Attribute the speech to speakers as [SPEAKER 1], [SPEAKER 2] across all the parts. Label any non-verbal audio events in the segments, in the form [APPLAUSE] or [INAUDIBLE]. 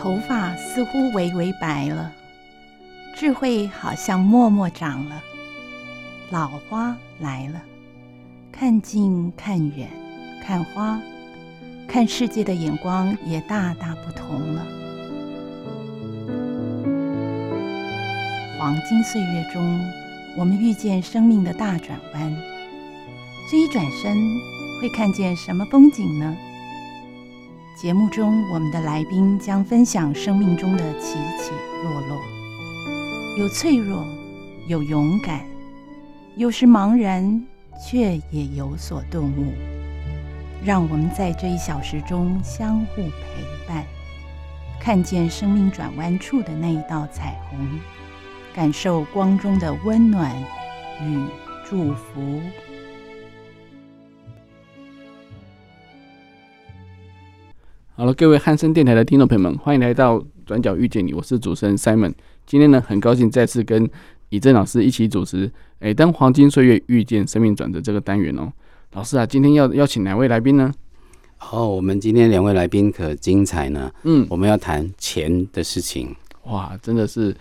[SPEAKER 1] 头发似乎微微白了，智慧好像默默长了。老花来了，看近看远，看花，看世界的眼光也大大不同了。黄金岁月中，我们遇见生命的大转弯。这一转身，会看见什么风景呢？节目中，我们的来宾将分享生命中的起起落落，有脆弱，有勇敢，有时茫然，却也有所顿悟。让我们在这一小时中相互陪伴，看见生命转弯处的那一道彩虹，感受光中的温暖与祝福。
[SPEAKER 2] 好了，各位汉森电台的听众朋友们，欢迎来到《转角遇见你》，我是主持人 Simon。今天呢，很高兴再次跟以正老师一起主持《哎，当黄金岁月遇见生命转折》这个单元哦。老师啊，今天要邀请哪位来宾呢？
[SPEAKER 3] 哦，我们今天两位来宾可精彩呢。嗯，我们要谈钱的事情。
[SPEAKER 2] 哇，真的是，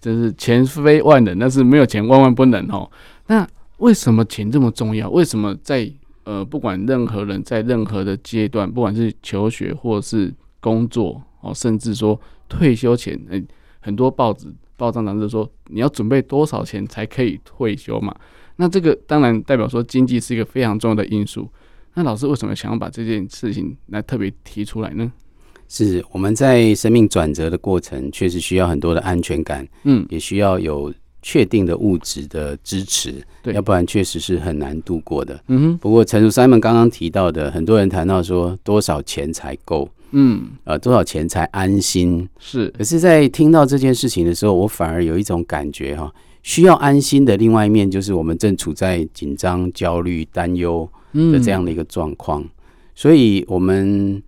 [SPEAKER 2] 真是钱非万能，但是没有钱万万不能哦。那为什么钱这么重要？为什么在呃，不管任何人在任何的阶段，不管是求学或是工作哦，甚至说退休前，欸、很多报纸报章杂志说你要准备多少钱才可以退休嘛？那这个当然代表说经济是一个非常重要的因素。那老师为什么想要把这件事情来特别提出来呢？
[SPEAKER 3] 是我们在生命转折的过程，确实需要很多的安全感，嗯，也需要有。确定的物质的支持，对，要不然确实是很难度过的。嗯哼。不过，陈如 Simon 刚刚提到的，很多人谈到说多少钱才够，嗯，呃，多少钱才安心？是。可是，在听到这件事情的时候，我反而有一种感觉哈，需要安心的另外一面，就是我们正处在紧张、焦虑、担忧的这样的一个状况，嗯。所以，我们。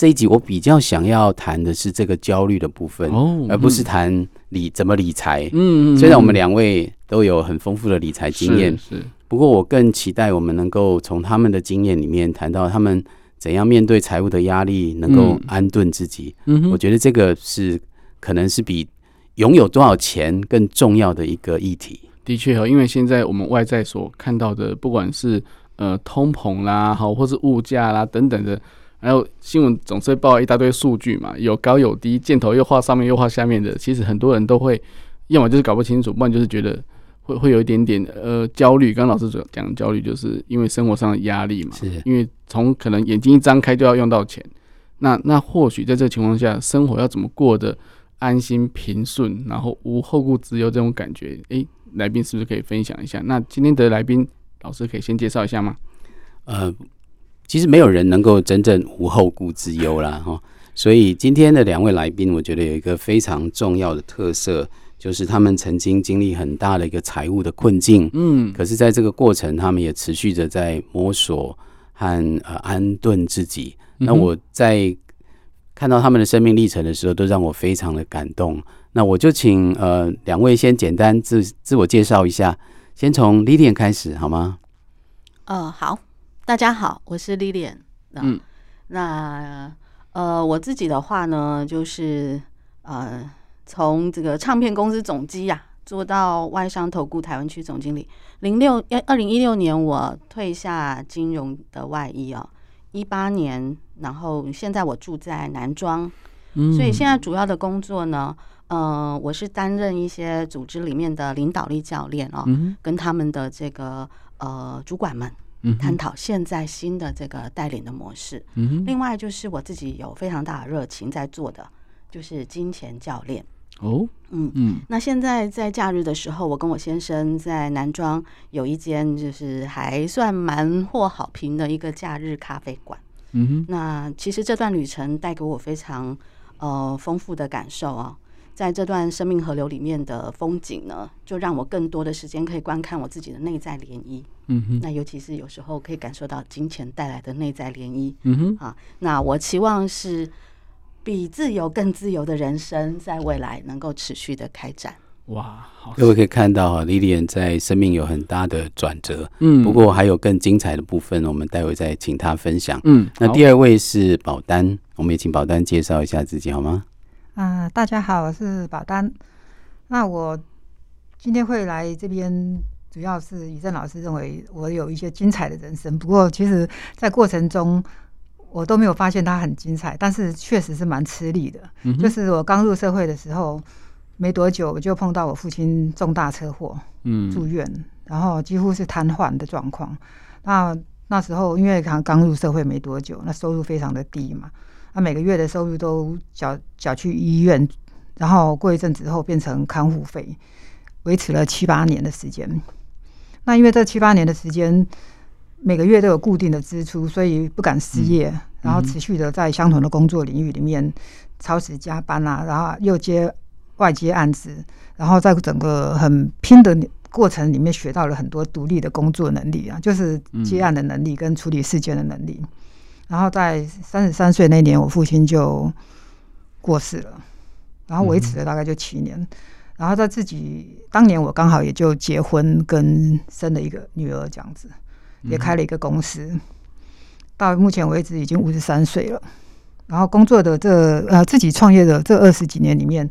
[SPEAKER 3] 这一集我比较想要谈的是这个焦虑的部分，哦，而不是谈理怎么理财。嗯，虽然我们两位都有很丰富的理财经验，是，不过我更期待我们能够从他们的经验里面谈到他们怎样面对财务的压力，能够安顿自己。嗯，我觉得这个是可能是比拥有多少钱更重要的一个议题。
[SPEAKER 2] 的确哦，因为现在我们外在所看到的，不管是呃通膨啦，好，或是物价啦等等的。还有新闻总是报一大堆数据嘛，有高有低，箭头又画上面又画下面的。其实很多人都会，要么就是搞不清楚，不然就是觉得会会有一点点呃焦虑。刚刚老师所讲的焦虑，就是因为生活上的压力嘛。是。因为从可能眼睛一张开就要用到钱，那那或许在这个情况下，生活要怎么过得安心平顺，然后无后顾之忧这种感觉，诶，来宾是不是可以分享一下？那今天的来宾老师可以先介绍一下吗？
[SPEAKER 3] 呃。其实没有人能够真正无后顾之忧啦，哈。所以今天的两位来宾，我觉得有一个非常重要的特色，就是他们曾经经历很大的一个财务的困境，嗯，可是在这个过程，他们也持续着在摸索和呃安顿自己。那我在看到他们的生命历程的时候，都让我非常的感动。那我就请呃两位先简单自自我介绍一下，先从 Lilian 开始好吗？
[SPEAKER 4] 呃，好。大家好，我是 Lilian。嗯，那呃，我自己的话呢，就是呃，从这个唱片公司总机呀、啊，做到外商投顾台湾区总经理。零六二零一六年，我退下金融的外衣哦。一八年，然后现在我住在南庄，嗯，所以现在主要的工作呢，呃，我是担任一些组织里面的领导力教练哦，嗯，跟他们的这个呃主管们。探讨现在新的这个带领的模式。嗯，另外就是我自己有非常大的热情在做的，就是金钱教练。哦，嗯嗯。那现在在假日的时候，我跟我先生在南庄有一间就是还算蛮获好评的一个假日咖啡馆。嗯哼。那其实这段旅程带给我非常呃丰富的感受啊。在这段生命河流里面的风景呢，就让我更多的时间可以观看我自己的内在涟漪。嗯哼，那尤其是有时候可以感受到金钱带来的内在涟漪。嗯哼，啊，那我期望是比自由更自由的人生，在未来能够持续的开展。
[SPEAKER 3] 哇，各位可以看到哈，Lilian 在生命有很大的转折。嗯，不过还有更精彩的部分，我们待会再请他分享。嗯，那第二位是保丹，我们也请保丹介绍一下自己好吗？
[SPEAKER 5] 啊、呃，大家好，我是宝丹。那我今天会来这边，主要是宇正老师认为我有一些精彩的人生。不过，其实，在过程中我都没有发现它很精彩，但是确实是蛮吃力的。嗯、就是我刚入社会的时候，没多久我就碰到我父亲重大车祸，嗯，住院，然后几乎是瘫痪的状况。那那时候因为刚刚入社会没多久，那收入非常的低嘛，那每个月的收入都缴缴去医院。然后过一阵子之后变成看护费，维持了七八年的时间。那因为这七八年的时间，每个月都有固定的支出，所以不敢失业。嗯、然后持续的在相同的工作领域里面超时加班啊，然后又接外接案子，然后在整个很拼的过程里面学到了很多独立的工作能力啊，就是接案的能力跟处理事件的能力。嗯、然后在三十三岁那年，我父亲就过世了。然后维持了大概就七年，然后在自己当年我刚好也就结婚跟生了一个女儿这样子，也开了一个公司，到目前为止已经五十三岁了。然后工作的这呃自己创业的这二十几年里面，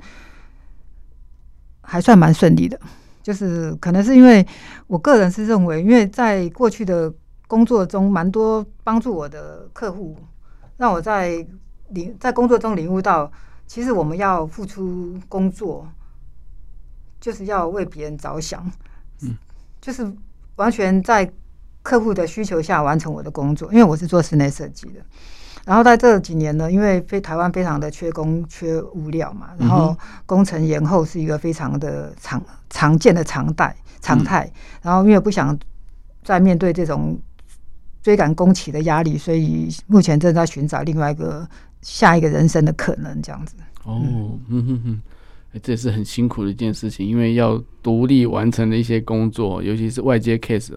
[SPEAKER 5] 还算蛮顺利的。就是可能是因为我个人是认为，因为在过去的工作中蛮多帮助我的客户，让我在领在工作中领悟到。其实我们要付出工作，就是要为别人着想，嗯，就是完全在客户的需求下完成我的工作。因为我是做室内设计的，然后在这几年呢，因为非台湾非常的缺工、缺物料嘛，然后工程延后是一个非常的常常见的常态常态。然后因为不想再面对这种追赶工期的压力，所以目前正在寻找另外一个。下一个人生的可能，这样子
[SPEAKER 2] 哦，嗯哼哼，这也是很辛苦的一件事情，因为要独立完成的一些工作，尤其是外接 case，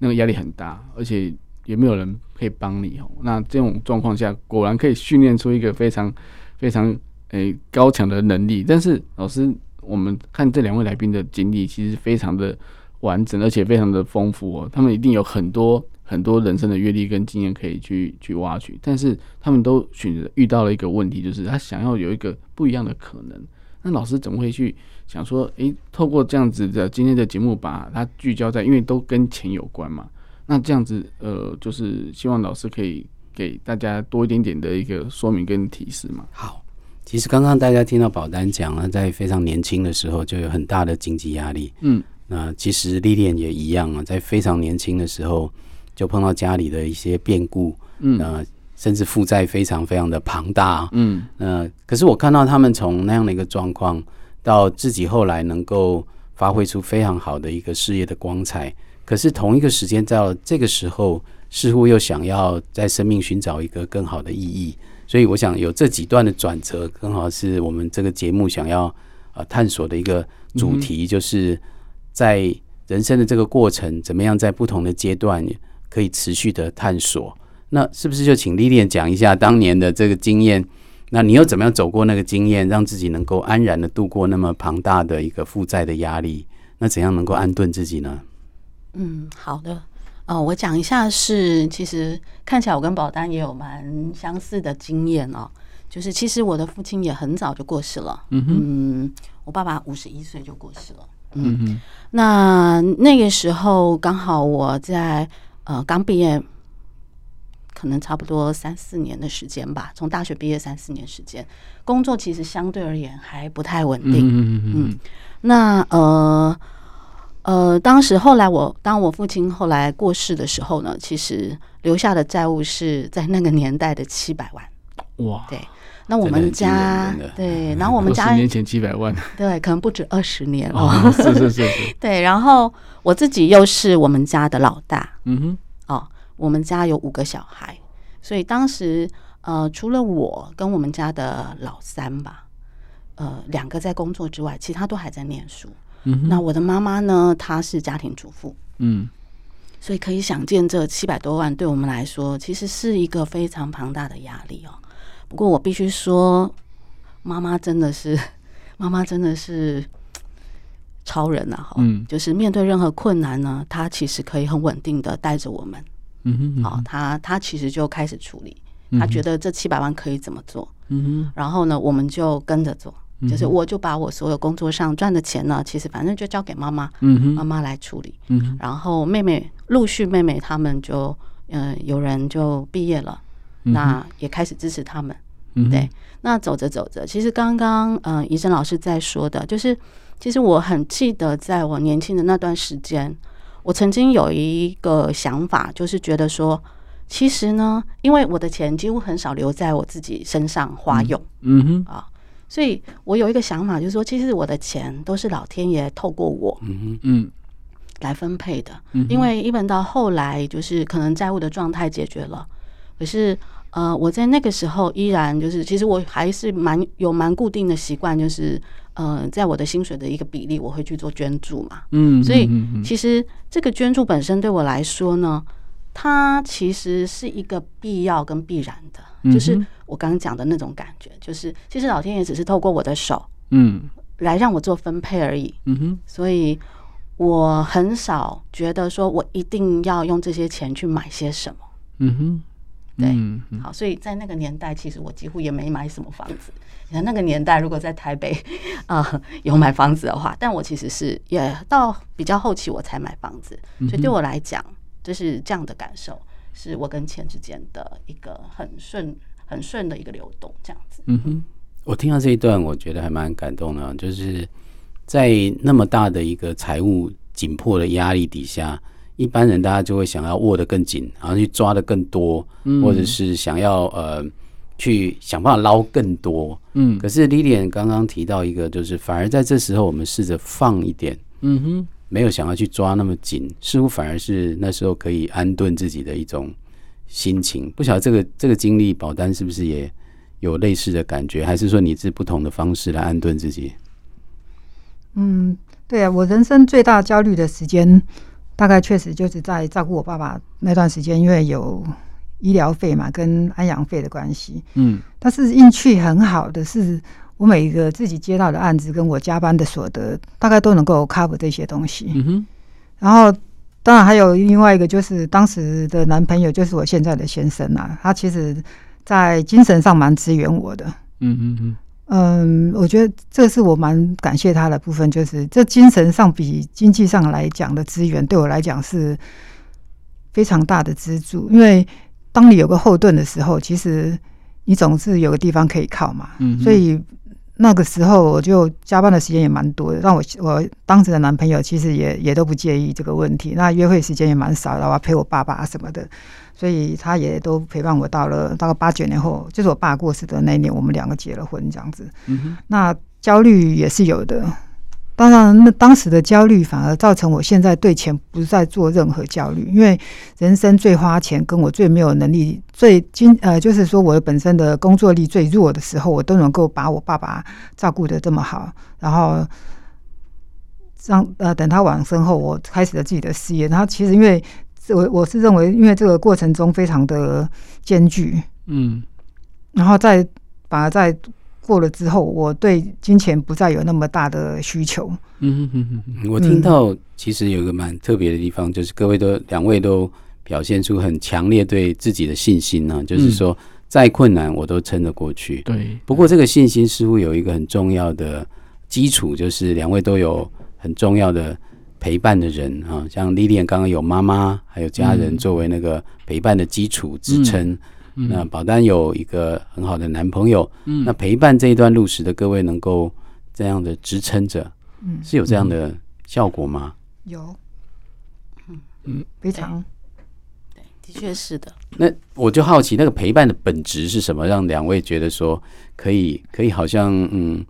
[SPEAKER 2] 那个压力很大，而且也没有人可以帮你哦。那这种状况下，果然可以训练出一个非常非常诶、欸、高强的能力。但是老师，我们看这两位来宾的经历，其实非常的完整，而且非常的丰富哦。他们一定有很多。很多人生的阅历跟经验可以去去挖取，但是他们都选择遇到了一个问题，就是他想要有一个不一样的可能。那老师怎么会去想说，诶、欸，透过这样子的今天的节目，把它聚焦在，因为都跟钱有关嘛。那这样子，呃，就是希望老师可以给大家多一点点的一个说明跟提示嘛。
[SPEAKER 3] 好，其实刚刚大家听到保单讲了，在非常年轻的时候就有很大的经济压力。嗯，那其实历练也一样啊，在非常年轻的时候。就碰到家里的一些变故，嗯，呃，甚至负债非常非常的庞大，嗯，呃，可是我看到他们从那样的一个状况，到自己后来能够发挥出非常好的一个事业的光彩，可是同一个时间到这个时候，似乎又想要在生命寻找一个更好的意义，所以我想有这几段的转折，刚好是我们这个节目想要呃探索的一个主题，就是在人生的这个过程，怎么样在不同的阶段。可以持续的探索，那是不是就请 Lilian 讲一下当年的这个经验？那你又怎么样走过那个经验，让自己能够安然的度过那么庞大的一个负债的压力？那怎样能够安顿自己呢？
[SPEAKER 4] 嗯，好的，哦，我讲一下是，其实看起来我跟保丹也有蛮相似的经验哦，就是其实我的父亲也很早就过世了，嗯我爸爸五十一岁就过世了，嗯哼，那那个时候刚好我在。呃，刚毕业，可能差不多三四年的时间吧。从大学毕业三四年时间，工作其实相对而言还不太稳定。嗯嗯嗯。那呃呃，当时后来我当我父亲后来过世的时候呢，其实留下的债务是在那个年代的七百万。哇！对，那我们家对，然后我们家十
[SPEAKER 2] 年前七百万，[LAUGHS]
[SPEAKER 4] 对，可能不止二十年哦。
[SPEAKER 2] 是是是是。[LAUGHS]
[SPEAKER 4] 对，然后。我自己又是我们家的老大，嗯哼，哦，我们家有五个小孩，所以当时呃，除了我跟我们家的老三吧，呃，两个在工作之外，其他都还在念书。嗯哼，那我的妈妈呢，她是家庭主妇，嗯，所以可以想见，这七百多万对我们来说，其实是一个非常庞大的压力哦。不过我必须说，妈妈真的是，[LAUGHS] 妈妈真的是。超人呐，哈，嗯，就是面对任何困难呢，她其实可以很稳定的带着我们，嗯哼，好，她她其实就开始处理，她觉得这七百万可以怎么做，嗯哼，然后呢，我们就跟着做，就是我就把我所有工作上赚的钱呢，其实反正就交给妈妈，嗯哼，妈妈来处理，嗯，然后妹妹陆续妹妹他们就，嗯、呃，有人就毕业了，那也开始支持他们，嗯，对，那走着走着，其实刚刚嗯，怡珍老师在说的，就是其实我很记得，在我年轻的那段时间。我曾经有一个想法，就是觉得说，其实呢，因为我的钱几乎很少留在我自己身上花用，嗯哼。啊，所以我有一个想法，就是说，其实我的钱都是老天爷透过我，嗯嗯，来分配的。因为一本到后来，就是可能债务的状态解决了，可是呃，我在那个时候依然就是，其实我还是蛮有蛮固定的习惯，就是。嗯、呃，在我的薪水的一个比例，我会去做捐助嘛。嗯，所以其实这个捐助本身对我来说呢，它其实是一个必要跟必然的，就是我刚刚讲的那种感觉，就是其实老天爷只是透过我的手，嗯，来让我做分配而已。嗯哼，所以我很少觉得说我一定要用这些钱去买些什么。嗯哼。对，好，所以在那个年代，其实我几乎也没买什么房子。你看那个年代，如果在台北啊、[LAUGHS] 呃、有买房子的话，但我其实是也到比较后期我才买房子，所以对我来讲，就是这样的感受，是我跟钱之间的一个很顺、很顺的一个流动，这样子。嗯哼，
[SPEAKER 3] 我听到这一段，我觉得还蛮感动的，就是在那么大的一个财务紧迫的压力底下。一般人大家就会想要握得更紧，然后去抓的更多，嗯、或者是想要呃去想办法捞更多。嗯，可是 Lilian 刚刚提到一个，就是反而在这时候我们试着放一点，嗯哼，没有想要去抓那么紧，似乎反而是那时候可以安顿自己的一种心情。不晓得这个这个经历，保单是不是也有类似的感觉，还是说你是不同的方式来安顿自己？
[SPEAKER 5] 嗯，对啊，我人生最大焦虑的时间。大概确实就是在照顾我爸爸那段时间，因为有医疗费嘛，跟安养费的关系。嗯，但是运气很好的是，我每一个自己接到的案子，跟我加班的所得，大概都能够 cover 这些东西。嗯哼。然后，当然还有另外一个，就是当时的男朋友，就是我现在的先生啊，他其实在精神上蛮支援我的。嗯嗯嗯。嗯，我觉得这是我蛮感谢他的部分，就是这精神上比经济上来讲的资源，对我来讲是非常大的支柱。因为当你有个后盾的时候，其实你总是有个地方可以靠嘛。嗯，所以那个时候我就加班的时间也蛮多的，让我我当时的男朋友其实也也都不介意这个问题。那约会时间也蛮少的，我要陪我爸爸什么的。所以他也都陪伴我到了大概八九年后，就是我爸过世的那一年，我们两个结了婚这样子。嗯。那焦虑也是有的，当然那当时的焦虑反而造成我现在对钱不再做任何焦虑，因为人生最花钱跟我最没有能力、最经呃，就是说我本身的工作力最弱的时候，我都能够把我爸爸照顾的这么好，然后让呃等他往生后，我开始了自己的事业。然后其实因为。我我是认为，因为这个过程中非常的艰巨，嗯，然后再反而在过了之后，我对金钱不再有那么大的需求。嗯哼哼
[SPEAKER 3] 哼，我听到其实有一个蛮特别的地方，就是各位都两位都表现出很强烈对自己的信心呢，就是说再困难我都撑得过去。对，不过这个信心似乎有一个很重要的基础，就是两位都有很重要的。陪伴的人啊，像 Lilian 刚刚有妈妈，还有家人作为那个陪伴的基础支撑。嗯嗯、那宝丹有一个很好的男朋友，嗯、那陪伴这一段路时的各位能够这样的支撑着，嗯、是有这样的效果吗？
[SPEAKER 5] 有，嗯嗯，非常，
[SPEAKER 4] 对，的确是的。
[SPEAKER 3] 那我就好奇，那个陪伴的本质是什么？让两位觉得说可以，可以好像嗯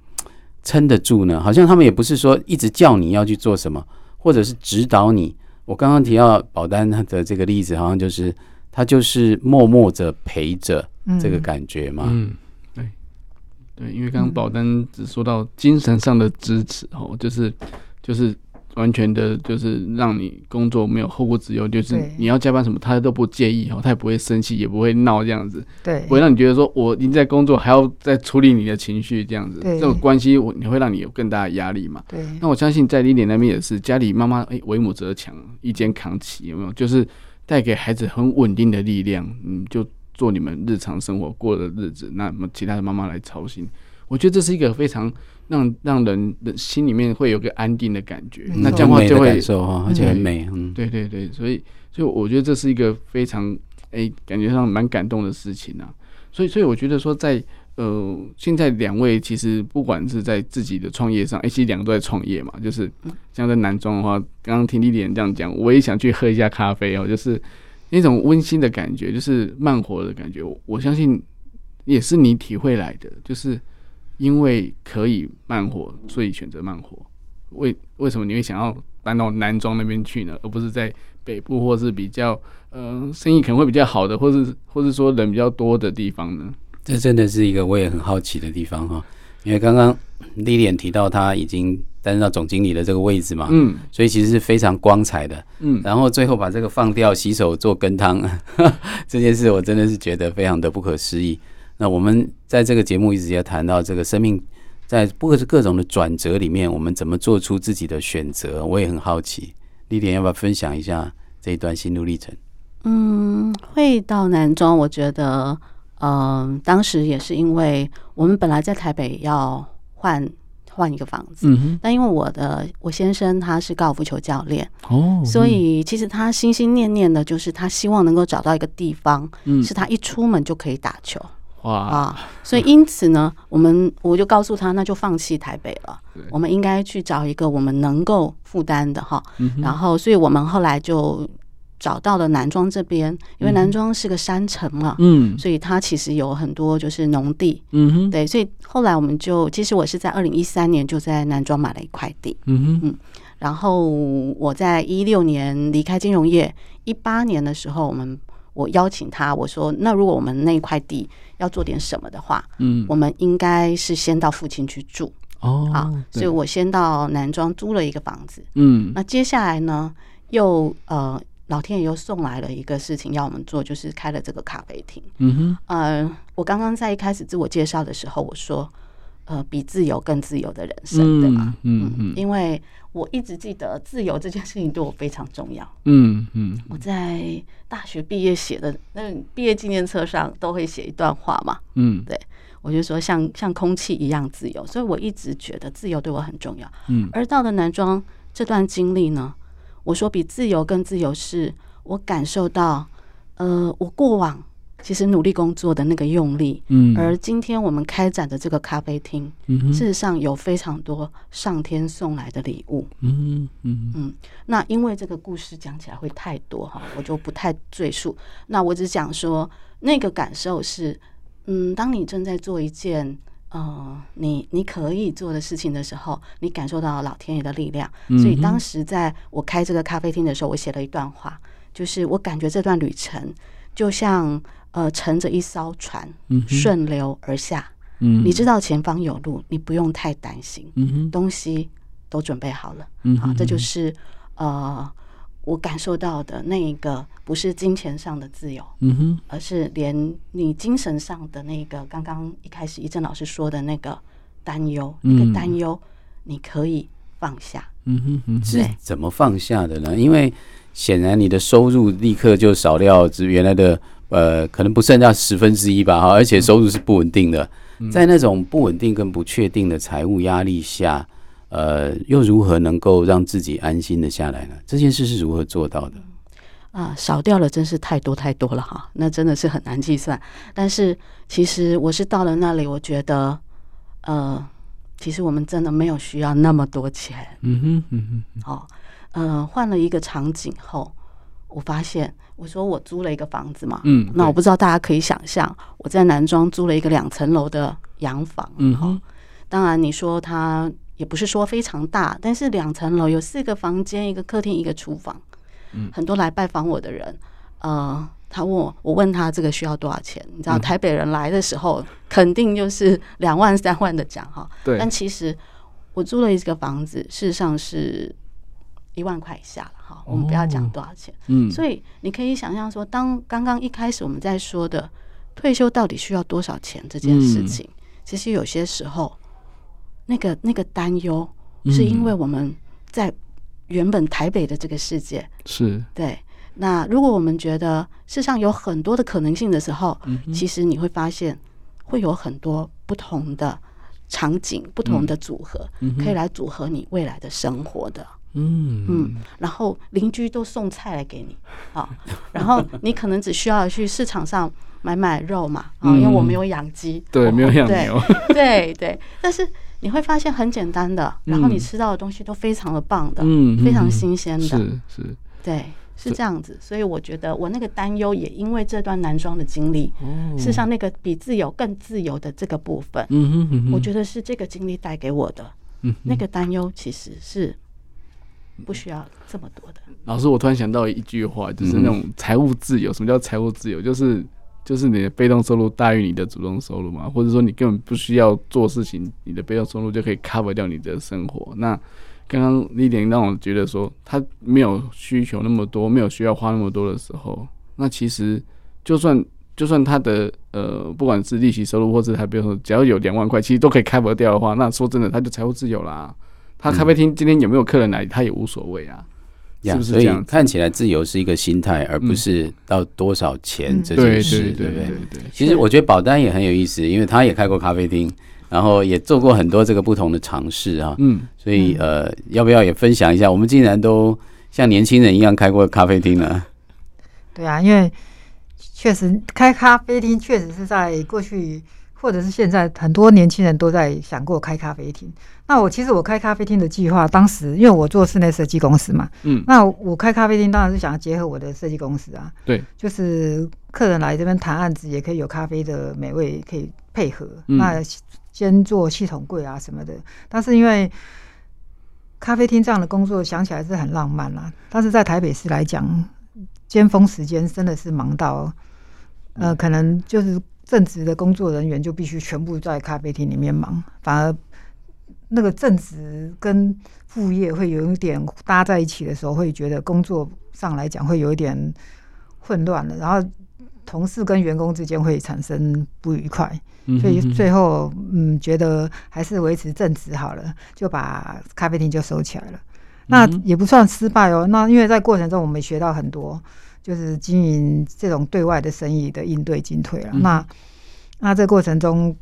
[SPEAKER 3] 撑得住呢？好像他们也不是说一直叫你要去做什么。或者是指导你，我刚刚提到保单的这个例子，好像就是他就是默默着陪着这个感觉嘛。
[SPEAKER 2] 嗯，对，对，因为刚刚保单只说到精神上的支持哦，就是就是。完全的，就是让你工作没有后顾之忧，就是你要加班什么，他都不介意哦，他也不会生气，也不会闹这样子，对，不会让你觉得说我已经在工作，还要再处理你的情绪这样子，这种关系我你会让你有更大的压力嘛？对。那我相信在 Lilian 那边也是，家里妈妈哎，为母则强，一肩扛起有没有？就是带给孩子很稳定的力量，嗯，就做你们日常生活过的日子，那么其他的妈妈来操心。我觉得这是一个非常让让人的心里面会有个安定的感觉。那这样的话就会
[SPEAKER 3] 感受哈，而且很美。嗯，
[SPEAKER 2] 对对对，所以所以我觉得这是一个非常哎、欸，感觉上蛮感动的事情啊。所以所以我觉得说在。呃，现在两位其实不管是在自己的创业上，哎、欸，其实两个都在创业嘛。就是像在男装的话，刚刚听莉莉这样讲，我也想去喝一下咖啡哦，就是那种温馨的感觉，就是慢活的感觉。我相信也是你体会来的，就是因为可以慢活，所以选择慢活。为为什么你会想要搬到南庄那边去呢？而不是在北部或是比较呃生意可能会比较好的，或是或是说人比较多的地方呢？
[SPEAKER 3] 这真的是一个我也很好奇的地方哈，因为刚刚 Lilian 提到他已经担任到总经理的这个位置嘛，嗯，所以其实是非常光彩的，嗯，然后最后把这个放掉，洗手做羹汤 [LAUGHS] 这件事，我真的是觉得非常的不可思议。那我们在这个节目一直也谈到这个生命在不管是各种的转折里面，我们怎么做出自己的选择，我也很好奇，Lilian 要不要分享一下这一段心路历程？
[SPEAKER 4] 嗯，会到南庄，我觉得。嗯，当时也是因为我们本来在台北要换换一个房子，但因为我的我先生他是高尔夫球教练哦，所以其实他心心念念的就是他希望能够找到一个地方，嗯，是他一出门就可以打球哇。啊，所以因此呢，我们我就告诉他，那就放弃台北了，我们应该去找一个我们能够负担的哈，然后，所以我们后来就。找到了南庄这边，因为南庄是个山城嘛，嗯，所以它其实有很多就是农地，嗯哼，对，所以后来我们就，其实我是在二零一三年就在南庄买了一块地，嗯哼，嗯，然后我在一六年离开金融业，一八年的时候，我们我邀请他，我说，那如果我们那块地要做点什么的话，嗯，我们应该是先到附近去住，哦，好，所以我先到南庄租了一个房子，嗯，那接下来呢，又呃。老天爷又送来了一个事情要我们做，就是开了这个咖啡厅。嗯哼，呃，我刚刚在一开始自我介绍的时候，我说，呃，比自由更自由的人生，对吗？嗯嗯，因为我一直记得自由这件事情对我非常重要。嗯嗯，我在大学毕业写的那毕业纪念册上都会写一段话嘛。嗯，对，我就说像像空气一样自由，所以我一直觉得自由对我很重要。嗯，而到了男装这段经历呢，我说比自由更自由，是我感受到，呃，我过往其实努力工作的那个用力，嗯，而今天我们开展的这个咖啡厅，嗯，事实上有非常多上天送来的礼物，嗯嗯嗯。那因为这个故事讲起来会太多哈，我就不太赘述。那我只讲说那个感受是，嗯，当你正在做一件。呃，你你可以做的事情的时候，你感受到老天爷的力量。所以当时在我开这个咖啡厅的时候，我写了一段话，就是我感觉这段旅程就像呃乘着一艘船顺流而下。你知道前方有路，你不用太担心，东西都准备好了。好，这就是呃。我感受到的那一个不是金钱上的自由，嗯哼，而是连你精神上的那个，刚刚一开始一正老师说的那个担忧，那个担忧你可以放下，嗯哼哼，
[SPEAKER 3] 是怎么放下的呢？因为显然你的收入立刻就少掉，只原来的呃，可能不剩下十分之一吧，哈，而且收入是不稳定的，在那种不稳定跟不确定的财务压力下。呃，又如何能够让自己安心的下来呢？这件事是如何做到的？
[SPEAKER 4] 啊，少掉了真是太多太多了哈，那真的是很难计算。但是其实我是到了那里，我觉得，呃，其实我们真的没有需要那么多钱。嗯哼，嗯哼，好，呃，换了一个场景后，我发现，我说我租了一个房子嘛，嗯，那我不知道大家可以想象，我在南庄租了一个两层楼的洋房，嗯哼，当然你说它。也不是说非常大，但是两层楼有四个房间，一个客厅，一个厨房。嗯，很多来拜访我的人，呃，他问我，我问他这个需要多少钱？你知道，台北人来的时候，肯定就是两万三万的讲哈。对。但其实我租了一个房子，事实上是一万块以下了哈。我们不要讲多少钱。嗯。所以你可以想象说，当刚刚一开始我们在说的退休到底需要多少钱这件事情，其实有些时候。那个那个担忧，是因为我们在原本台北的这个世界，
[SPEAKER 2] 是
[SPEAKER 4] 对那如果我们觉得世上有很多的可能性的时候，嗯、其实你会发现会有很多不同的场景、不同的组合，嗯、可以来组合你未来的生活的。嗯。嗯，然后邻居都送菜来给你啊，[LAUGHS] 然后你可能只需要去市场上买买肉嘛啊，因为我没有养鸡，
[SPEAKER 2] 对，没有养牛，[LAUGHS]
[SPEAKER 4] 对对，但是你会发现很简单的，然后你吃到的东西都非常的棒的，嗯，非常新鲜的，
[SPEAKER 2] 是是，
[SPEAKER 4] 对，是这样子，所以我觉得我那个担忧也因为这段男装的经历，事实上那个比自由更自由的这个部分，嗯嗯，我觉得是这个经历带给我的，嗯，那个担忧其实是。不需要这么多的。
[SPEAKER 2] 老师，我突然想到一句话，就是那种财务自由。什么叫财务自由？就是就是你的被动收入大于你的主动收入嘛，或者说你根本不需要做事情，你的被动收入就可以 cover 掉你的生活。那刚刚那点让我觉得说，他没有需求那么多，没有需要花那么多的时候，那其实就算就算他的呃，不管是利息收入，或者他比如说只要有两万块，其实都可以 cover 掉的话，那说真的，他就财务自由啦。他咖啡厅今天有没有客人来，他也无所谓啊，是不是这样？
[SPEAKER 3] 所以看起来自由是一个心态，而不是到多少钱这件事，对不对？其实我觉得保单也很有意思，因为他也开过咖啡厅，然后也做过很多这个不同的尝试啊。嗯，所以呃，要不要也分享一下？我们竟然都像年轻人一样开过咖啡厅呢？
[SPEAKER 5] 对啊，因为确实开咖啡厅确实是在过去。或者是现在很多年轻人都在想过开咖啡厅。那我其实我开咖啡厅的计划，当时因为我做室内设计公司嘛，嗯，那我开咖啡厅当然是想要结合我的设计公司啊，
[SPEAKER 2] 对，
[SPEAKER 5] 就是客人来这边谈案子，也可以有咖啡的美味可以配合。嗯、那兼做系统柜啊什么的，但是因为咖啡厅这样的工作想起来是很浪漫啦，但是在台北市来讲，尖峰时间真的是忙到，呃，可能就是。正职的工作人员就必须全部在咖啡厅里面忙，反而那个正职跟副业会有一点搭在一起的时候，会觉得工作上来讲会有一点混乱了，然后同事跟员工之间会产生不愉快，所以最后嗯觉得还是维持正职好了，就把咖啡厅就收起来了。那也不算失败哦，那因为在过程中我们也学到很多。就是经营这种对外的生意的应对进退了。那那这过程中，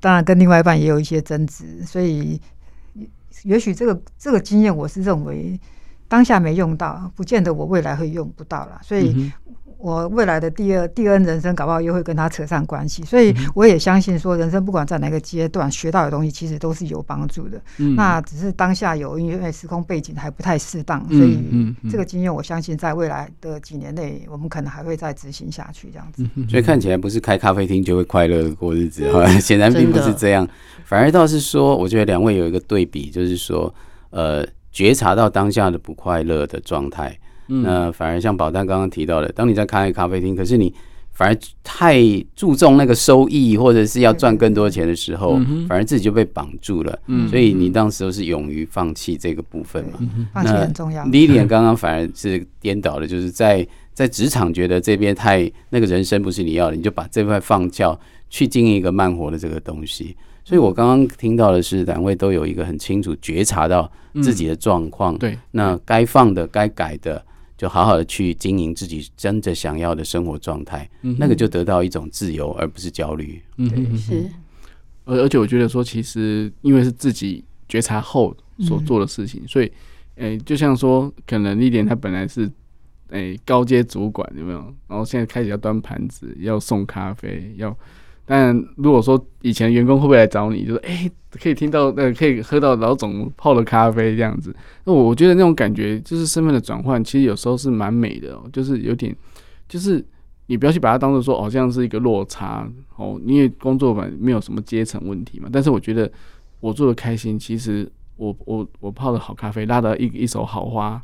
[SPEAKER 5] 当然跟另外一半也有一些争执，所以也许这个这个经验，我是认为当下没用到，不见得我未来会用不到了。所以。我未来的第二第二人生，搞不好又会跟他扯上关系，所以我也相信说，人生不管在哪个阶段学到的东西，其实都是有帮助的。嗯，那只是当下有因为时空背景还不太适当，所以这个经验，我相信在未来的几年内，我们可能还会再执行下去，这样子。
[SPEAKER 3] 所以看起来不是开咖啡厅就会快乐的过日子，[LAUGHS] 显然并不是这样，反而倒是说，我觉得两位有一个对比，就是说，呃，觉察到当下的不快乐的状态。那反而像宝丹刚刚提到的，当你在开咖啡厅，可是你反而太注重那个收益，或者是要赚更多钱的时候，反而自己就被绑住了。所以你当时都是勇于放弃这个部分嘛？
[SPEAKER 5] 放弃很重要。
[SPEAKER 3] Lilian 刚刚反而是颠倒的，就是在在职场觉得这边太那个人生不是你要的，你就把这块放掉，去经营一个慢活的这个东西。所以我刚刚听到的是，两位都有一个很清楚觉察到自己的状况。对，那该放的、该改的。就好好的去经营自己真正想要的生活状态，嗯、那个就得到一种自由，而不是焦虑。
[SPEAKER 4] 嗯，是。
[SPEAKER 2] 而而且我觉得说，其实因为是自己觉察后所做的事情，嗯、所以，诶、欸，就像说，可能一点他本来是诶、欸、高阶主管有没有？然后现在开始要端盘子，要送咖啡，要。但如果说以前员工会不会来找你，就是哎、可以听到呃，可以喝到老总泡的咖啡这样子，那我觉得那种感觉就是身份的转换，其实有时候是蛮美的哦，就是有点，就是你不要去把它当做说好像是一个落差哦，因为工作本没有什么阶层问题嘛。但是我觉得我做的开心，其实我我我泡的好咖啡，拉的一一手好花，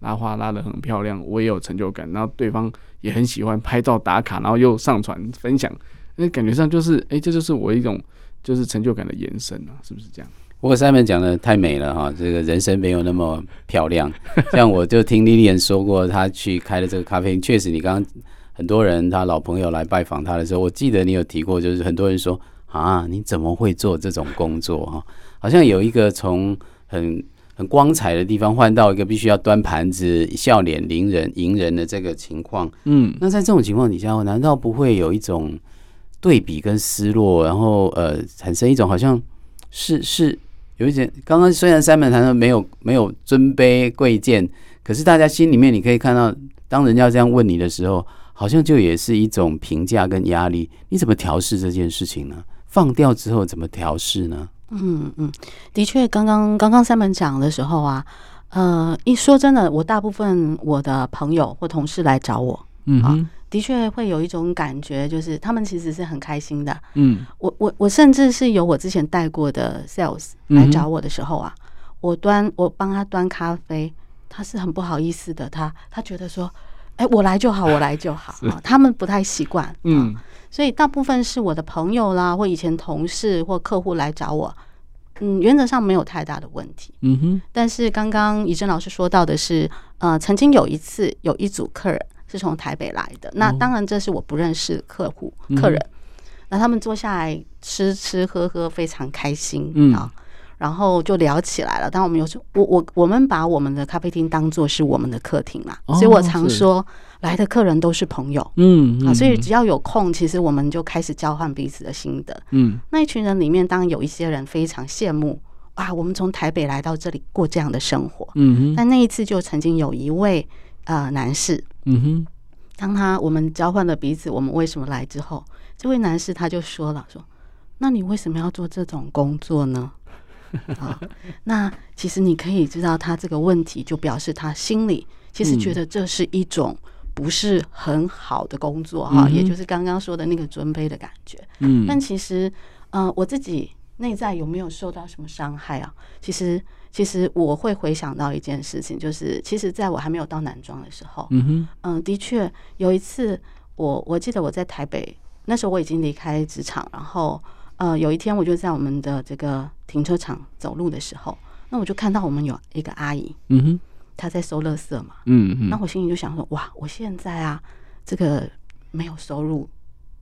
[SPEAKER 2] 拉花拉的很漂亮，我也有成就感，然后对方也很喜欢拍照打卡，然后又上传分享。那感觉上就是，哎、欸，这就是我一种就是成就感的延伸啊，是不是这样？
[SPEAKER 3] 不过 Simon 讲的太美了哈，这个人生没有那么漂亮。像我就听 Lilian 说过，她去开的这个咖啡厅，确实，你刚刚很多人他老朋友来拜访他的时候，我记得你有提过，就是很多人说啊，你怎么会做这种工作哈？好像有一个从很。很光彩的地方，换到一个必须要端盘子、笑脸迎人、迎人的这个情况。嗯，那在这种情况底下，难道不会有一种对比跟失落，然后呃，产生一种好像是是有一点。刚刚虽然三本谈的没有没有尊卑贵贱，可是大家心里面你可以看到，当人家这样问你的时候，好像就也是一种评价跟压力。你怎么调试这件事情呢？放掉之后怎么调试呢？
[SPEAKER 4] 嗯嗯，的确，刚刚刚刚三本讲的时候啊，呃，一说真的，我大部分我的朋友或同事来找我，嗯的确会有一种感觉，就是他们其实是很开心的。嗯，我我我甚至是有我之前带过的 sales 来找我的时候啊，我端我帮他端咖啡，他是很不好意思的，他他觉得说，哎，我来就好，[LAUGHS] 我来就好，啊，他们不太习惯，嗯。所以大部分是我的朋友啦，或以前同事或客户来找我，嗯，原则上没有太大的问题。嗯哼。但是刚刚怡珍老师说到的是，呃，曾经有一次有一组客人是从台北来的，那当然这是我不认识的客户客人，那他们坐下来吃吃喝喝非常开心嗯。啊，然后就聊起来了。当我们有时我我我们把我们的咖啡厅当做是我们的客厅嘛，所以我常说。来的客人都是朋友，嗯，啊，所以只要有空，其实我们就开始交换彼此的心得，嗯，那一群人里面，当然有一些人非常羡慕，啊，我们从台北来到这里过这样的生活，嗯哼，但那一次就曾经有一位呃男士，嗯哼，当他我们交换了彼此，我们为什么来之后，这位男士他就说了，说，那你为什么要做这种工作呢？啊，[LAUGHS] 那其实你可以知道他这个问题，就表示他心里其实觉得这是一种。不是很好的工作哈，也就是刚刚说的那个尊卑的感觉。嗯，但其实，呃，我自己内在有没有受到什么伤害啊？其实，其实我会回想到一件事情，就是其实在我还没有到南庄的时候，嗯哼，嗯，的确有一次，我我记得我在台北，那时候我已经离开职场，然后，呃，有一天我就在我们的这个停车场走路的时候，那我就看到我们有一个阿姨，嗯哼。她在收垃圾嘛，嗯嗯，那我心里就想说，哇，我现在啊，这个没有收入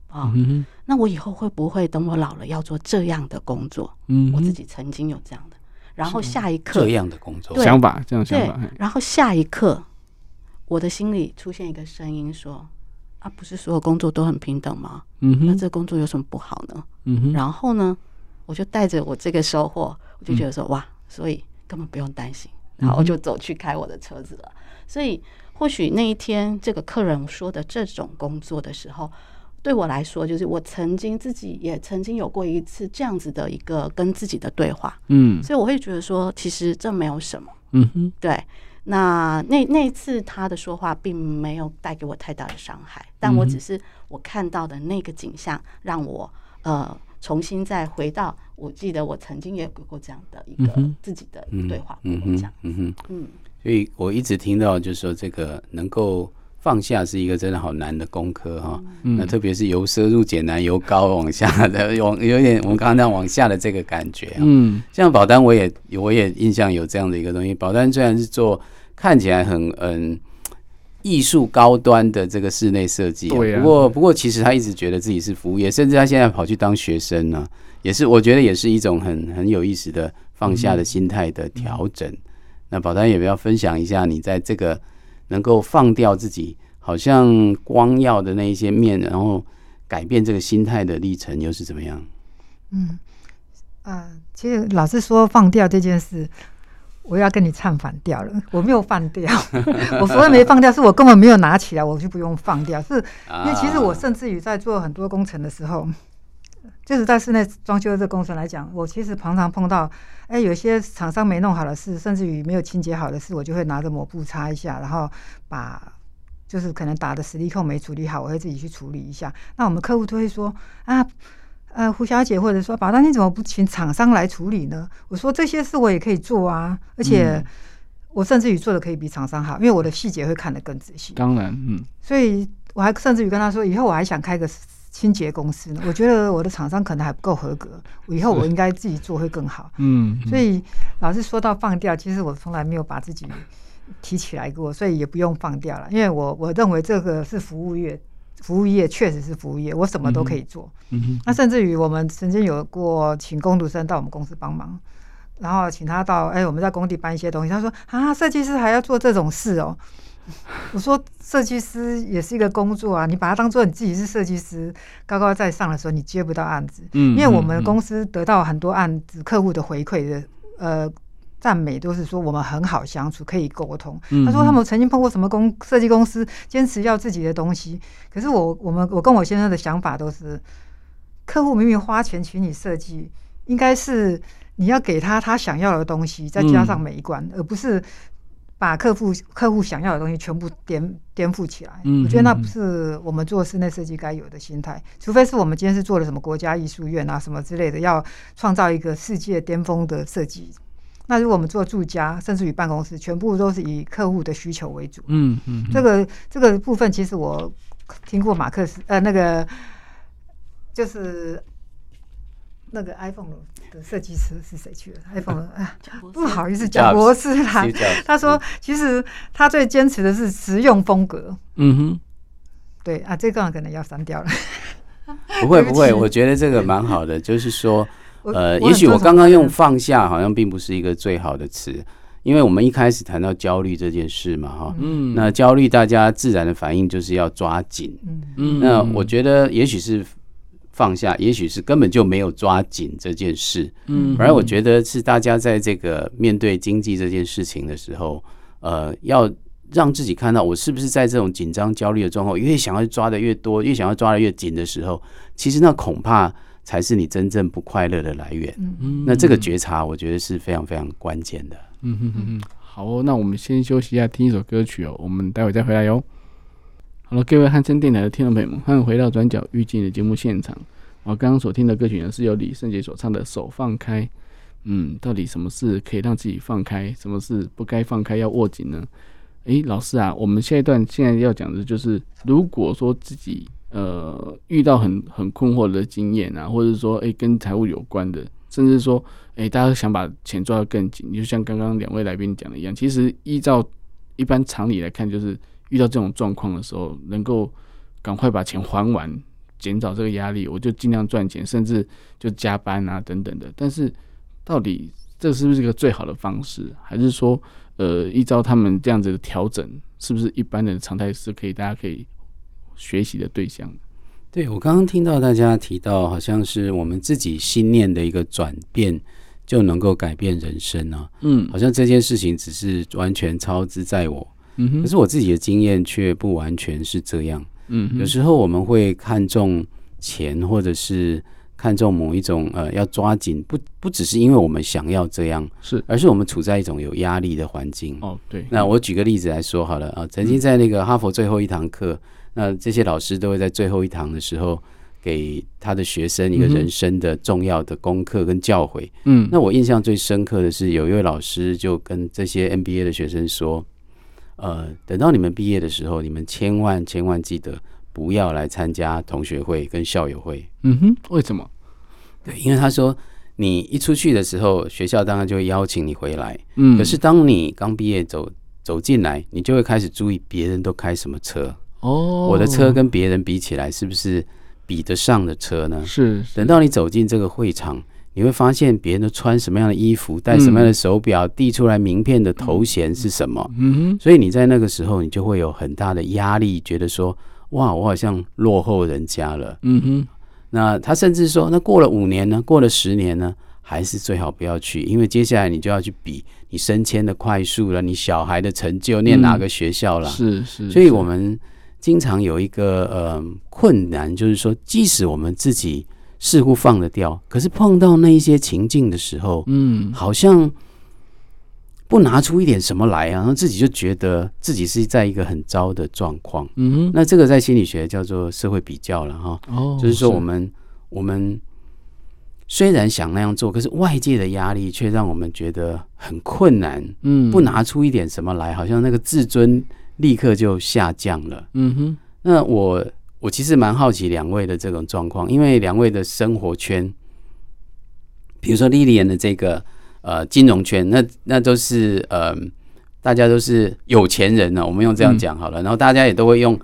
[SPEAKER 4] 啊，嗯、那我以后会不会等我老了要做这样的工作？嗯，我自己曾经有这样的，然后下一刻
[SPEAKER 3] 这样的工作
[SPEAKER 2] 对想法，这样想法，
[SPEAKER 4] 然后下一刻，我的心里出现一个声音说，啊，不是所有工作都很平等吗？嗯哼，那这工作有什么不好呢？嗯哼，然后呢，我就带着我这个收获，我就觉得说，哇，所以根本不用担心。然后我就走去开我的车子了。所以或许那一天这个客人说的这种工作的时候，对我来说，就是我曾经自己也曾经有过一次这样子的一个跟自己的对话。嗯，所以我会觉得说，其实这没有什么。嗯哼，对。那那那一次他的说话并没有带给我太大的伤害，但我只是我看到的那个景象让我呃。重新再回到，我记得我曾经也有过这样的一个自己的对话，嗯哼，嗯哼，
[SPEAKER 3] 嗯，所以我一直听到就是说，这个能够放下是一个真的好难的功课哈。那特别是由奢入俭难，由高往下的，往有点我们刚刚那样往下的这个感觉。嗯，像保单，我也我也印象有这样的一个东西。保单虽然是做看起来很嗯。艺术高端的这个室内设计，对啊，不过不过其实他一直觉得自己是服务业，甚至他现在跑去当学生呢，也是我觉得也是一种很很有意思的放下的心态的调整。那保单也不要分享一下，你在这个能够放掉自己好像光耀的那一些面，然后改变这个心态的历程又是怎么样？
[SPEAKER 5] 嗯，啊，其实老师说放掉这件事。我要跟你唱反调了，[LAUGHS] 我没有放掉，[LAUGHS] 我所谓没放掉，是我根本没有拿起来，我就不用放掉，是因为其实我甚至于在做很多工程的时候，就是在室内装修的这个工程来讲，我其实常常碰到，哎，有些厂商没弄好的事，甚至于没有清洁好的事，我就会拿着抹布擦一下，然后把就是可能打的实力控没处理好，我会自己去处理一下。那我们客户都会说啊。呃，胡小姐，或者说宝丹，你怎么不请厂商来处理呢？我说这些事我也可以做啊，而且我甚至于做的可以比厂商好，因为我的细节会看得更仔细。
[SPEAKER 2] 当然，嗯，
[SPEAKER 5] 所以我还甚至于跟他说，以后我还想开个清洁公司呢。我觉得我的厂商可能还不够合格，我以后我应该自己做会更好。嗯，所以老师说到放掉，其实我从来没有把自己提起来过，所以也不用放掉了，因为我我认为这个是服务业。服务业确实是服务业，我什么都可以做。嗯哼，那甚至于我们曾经有过请工读生到我们公司帮忙，然后请他到，哎，我们在工地搬一些东西。他说啊，设计师还要做这种事哦。[LAUGHS] 我说设计师也是一个工作啊，你把它当做你自己是设计师，高高在上的时候，你接不到案子。嗯，因为我们公司得到很多案子，客户的回馈的，呃。赞美都是说我们很好相处，可以沟通。他说他们曾经碰过什么公设计公司坚持要自己的东西，可是我我们我跟我先生的想法都是，客户明明花钱请你设计，应该是你要给他他想要的东西，再加上美观，而不是把客户客户想要的东西全部颠颠覆起来。我觉得那不是我们做室内设计该有的心态，除非是我们今天是做了什么国家艺术院啊什么之类的，要创造一个世界巅峰的设计。那如果我们做住家，甚至于办公室，全部都是以客户的需求为主。嗯嗯，这个这个部分，其实我听过马克思，呃，那个就是那个 iPhone 的设计师是谁去了？[LAUGHS] iPhone 啊，不好意思，蒋博士啦。[LAUGHS] 他说，其实他最坚持的是实用风格。嗯哼，对啊，这个可能要删掉了。
[SPEAKER 3] 不会 [LAUGHS] 不会，我觉得这个蛮好的，就是说。呃，也许我刚刚用放下好像并不是一个最好的词，因为我们一开始谈到焦虑这件事嘛，哈，嗯，那焦虑大家自然的反应就是要抓紧，嗯，那我觉得也许是放下，也许是根本就没有抓紧这件事，嗯，反而我觉得是大家在这个面对经济这件事情的时候，呃，要让自己看到我是不是在这种紧张焦虑的状况，越想要抓的越多，越想要抓的越紧的时候，其实那恐怕。才是你真正不快乐的来源。嗯，那这个觉察，我觉得是非常非常关键的。
[SPEAKER 2] 嗯哼哼哼，好哦，那我们先休息一下，听一首歌曲哦。我们待会再回来哟。好了，各位汉声电台的听众朋友们，欢迎回到转角遇见的节目现场。我刚刚所听的歌曲呢，是由李圣杰所唱的《手放开》。嗯，到底什么事可以让自己放开？什么事不该放开要握紧呢？诶，老师啊，我们下一段现在要讲的就是，如果说自己。呃，遇到很很困惑的经验啊，或者说，哎、欸，跟财务有关的，甚至说，哎、欸，大家想把钱抓得更紧，就像刚刚两位来宾讲的一样，其实依照一般常理来看，就是遇到这种状况的时候，能够赶快把钱还完，减少这个压力，我就尽量赚钱，甚至就加班啊等等的。但是，到底这是不是一个最好的方式？还是说，呃，依照他们这样子的调整，是不是一般的常态是可以，大家可以？学习的对象，
[SPEAKER 3] 对，我刚刚听到大家提到，好像是我们自己心念的一个转变就能够改变人生啊。嗯，好像这件事情只是完全操之在我。嗯，可是我自己的经验却不完全是这样。嗯，有时候我们会看重钱，或者是看重某一种呃，要抓紧，不不只是因为我们想要这样，是，而是我们处在一种有压力的环境。哦，对。那我举个例子来说好了啊，曾经在那个哈佛最后一堂课。那这些老师都会在最后一堂的时候，给他的学生一个人生的重要的功课跟教诲。嗯，那我印象最深刻的是，有一位老师就跟这些 NBA 的学生说：“呃，等到你们毕业的时候，你们千万千万记得不要来参加同学会跟校友会。”嗯哼，为什么？对，因为他说，你一出去的时候，学校当然就会邀请你回来。嗯，可是当你刚毕业走走进来，你就会开始注意别人都开什么车。哦，我的车跟别人比起来，是不是比得上的车呢？是。等到你走进这个会场，你会发现别人都穿什么样的衣服，戴什么样的手表，递出来名片的头衔是什么？嗯哼。所以你在那个时候，你就会有很大的压力，觉得说，哇，我好像落后人家了。嗯哼。那他甚至说，那过了五年呢？过了十年呢？还是最好不要去，因为接下来你就要去比你升迁的快速了，你小孩的成就，念哪个学校了？是是。所以我们。经常有一个呃困难，就是说，即使我们自己似乎放得掉，可是碰到那一些情境的时候，嗯，好像不拿出一点什么来啊，然后自己就觉得自己是在一个很糟的状况。嗯哼，那这个在心理学叫做社会比较了哈。哦，就是说我们我们虽然想那样做，可是外界的压力却让我们觉得很困难。嗯，不拿出一点什么来，好像那个自尊。立刻就下降了。嗯哼，那我我其实蛮好奇两位的这种状况，因为两位的生活圈，比如说 Lilian 的这个呃金融圈，那那都是呃大家都是有钱人呢，我们用这样讲好了。嗯、然后大家也都会用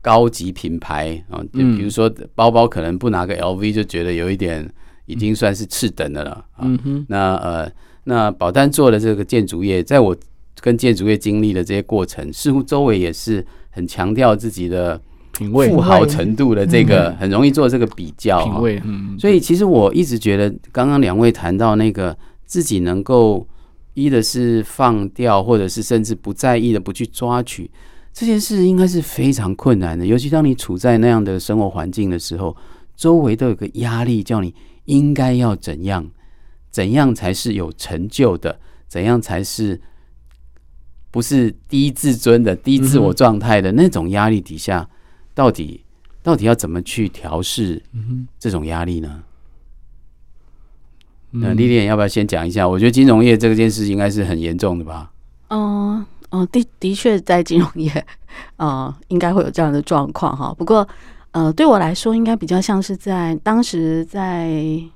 [SPEAKER 3] 高级品牌啊，就比如说包包可能不拿个 LV 就觉得有一点已经算是次等的了。嗯哼，那呃。那保单做的这个建筑业，在我跟建筑业经历的这些过程，似乎周围也是很强调自己的
[SPEAKER 2] 品味、
[SPEAKER 3] 富豪程度的这个，很容易做这个比较。
[SPEAKER 2] 品味，嗯。
[SPEAKER 3] 所以其实我一直觉得，刚刚两位谈到那个自己能够一的是放掉，或者是甚至不在意的不去抓取这件事，应该是非常困难的。尤其当你处在那样的生活环境的时候，周围都有个压力，叫你应该要怎样。怎样才是有成就的？怎样才是不是低自尊的、低自我状态的那种压力底下，到底到底要怎么去调试这种压力呢？那丽丽要不要先讲一下？我觉得金融业这件事应该是很严重的吧？
[SPEAKER 4] 嗯嗯，的的确在金融业，[LAUGHS] 呃，应该会有这样的状况哈。不过。呃，对我来说，应该比较像是在当时在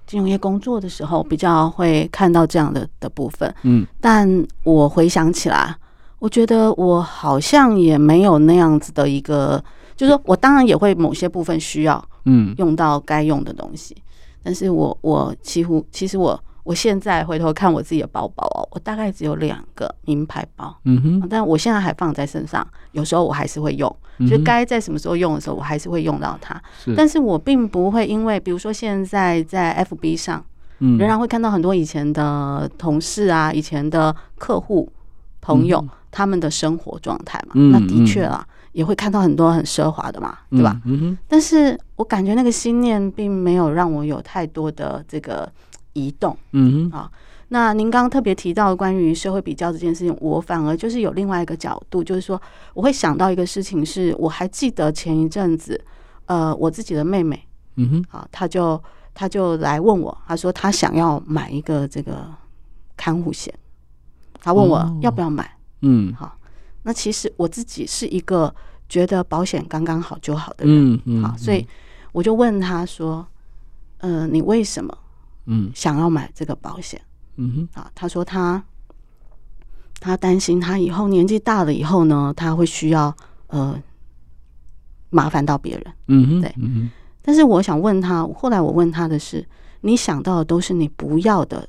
[SPEAKER 4] 金融业工作的时候，比较会看到这样的的部分。嗯，但我回想起来，我觉得我好像也没有那样子的一个，就是说我当然也会某些部分需要，嗯，用到该用的东西，但是我我几乎其实我。我现在回头看我自己的包包哦，我大概只有两个名牌包，嗯哼，但我现在还放在身上，有时候我还是会用，就该在什么时候用的时候，我还是会用到它。是，但是我并不会因为，比如说现在在 FB 上，嗯，仍然会看到很多以前的同事啊，以前的客户朋友他们的生活状态嘛，那的确啊，也会看到很多很奢华的嘛，对吧？嗯哼，但是我感觉那个心念并没有让我有太多的这个。移动，嗯哼，啊，那您刚刚特别提到关于社会比较这件事情，我反而就是有另外一个角度，就是说我会想到一个事情，是我还记得前一阵子，呃，我自己的妹妹，嗯哼，啊，她就她就来问我，她说她想要买一个这个看护险，她问我要不要买，嗯，好，那其实我自己是一个觉得保险刚刚好就好的人，嗯，好，所以我就问他说，呃，你为什么？嗯，想要买这个保险，嗯哼，啊，他说他他担心他以后年纪大了以后呢，他会需要呃麻烦到别人，嗯哼，对，嗯哼。但是我想问他，后来我问他的是，你想到的都是你不要的，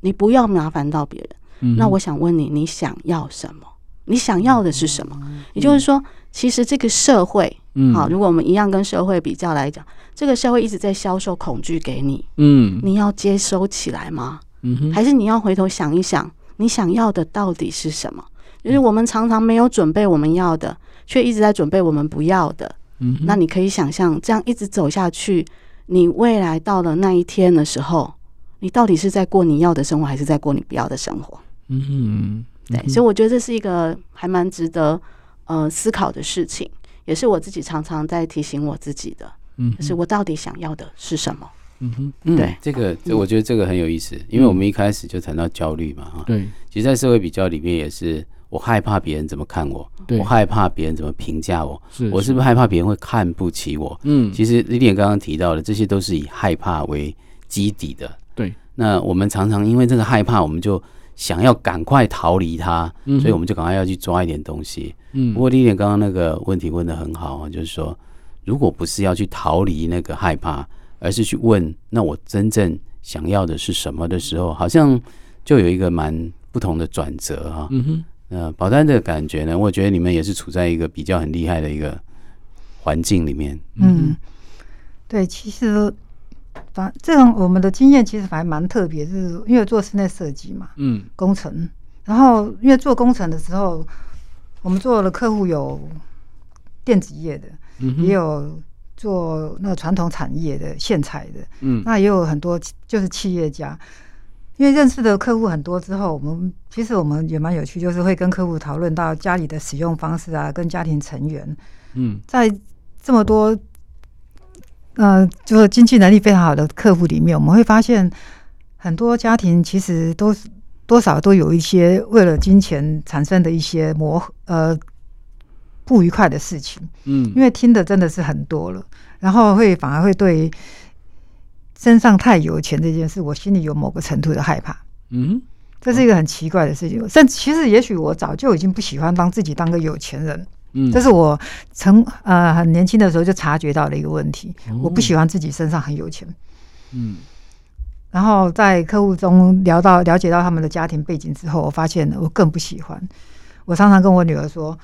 [SPEAKER 4] 你不要麻烦到别人。嗯。那我想问你，你想要什么？你想要的是什么？嗯。也就是说，其实这个社会。嗯，好，如果我们一样跟社会比较来讲，这个社会一直在销售恐惧给你，嗯，你要接收起来吗？嗯哼，还是你要回头想一想，你想要的到底是什么？就是我们常常没有准备我们要的，却一直在准备我们不要的。嗯，那你可以想象，这样一直走下去，你未来到了那一天的时候，你到底是在过你要的生活，还是在过你不要的生活？嗯对，所以我觉得这是一个还蛮值得呃思考的事情。也是我自己常常在提醒我自己的，嗯，就是我到底想要的是什么？嗯哼，对，
[SPEAKER 3] 这个，我觉得这个很有意思，因为我们一开始就谈到焦虑嘛，哈，对，其实，在社会比较里面也是，我害怕别人怎么看我，我害怕别人怎么评价我，我是不是害怕别人会看不起我？嗯，其实莉莉安刚刚提到的这些都是以害怕为基底的，对。那我们常常因为这个害怕，我们就想要赶快逃离它，所以我们就赶快要去抓一点东西。嗯，不过莉莉安刚刚那个问题问的很好啊，就是说，如果不是要去逃离那个害怕，而是去问那我真正想要的是什么的时候，好像就有一个蛮不同的转折哈。嗯哼，呃，保单的感觉呢，我觉得你们也是处在一个比较很厉害的一个环境里面。嗯，
[SPEAKER 5] 对，其实。反这种我们的经验其实还蛮特别，就是因为做室内设计嘛，嗯，工程，然后因为做工程的时候，我们做的客户有电子业的，嗯、也有做那个传统产业的线材的，嗯，那也有很多就是企业家，因为认识的客户很多之后，我们其实我们也蛮有趣，就是会跟客户讨论到家里的使用方式啊，跟家庭成员，嗯，在这么多。呃，就是经济能力非常好的客户里面，我们会发现很多家庭其实都是多少都有一些为了金钱产生的一些磨呃不愉快的事情。嗯，因为听的真的是很多了，然后会反而会对身上太有钱这件事，我心里有某个程度的害怕。嗯，这是一个很奇怪的事情。甚至其实也许我早就已经不喜欢当自己当个有钱人。嗯，这是我从呃很年轻的时候就察觉到的一个问题。我不喜欢自己身上很有钱。嗯，然后在客户中聊到了解到他们的家庭背景之后，我发现我更不喜欢。我常常跟我女儿说：“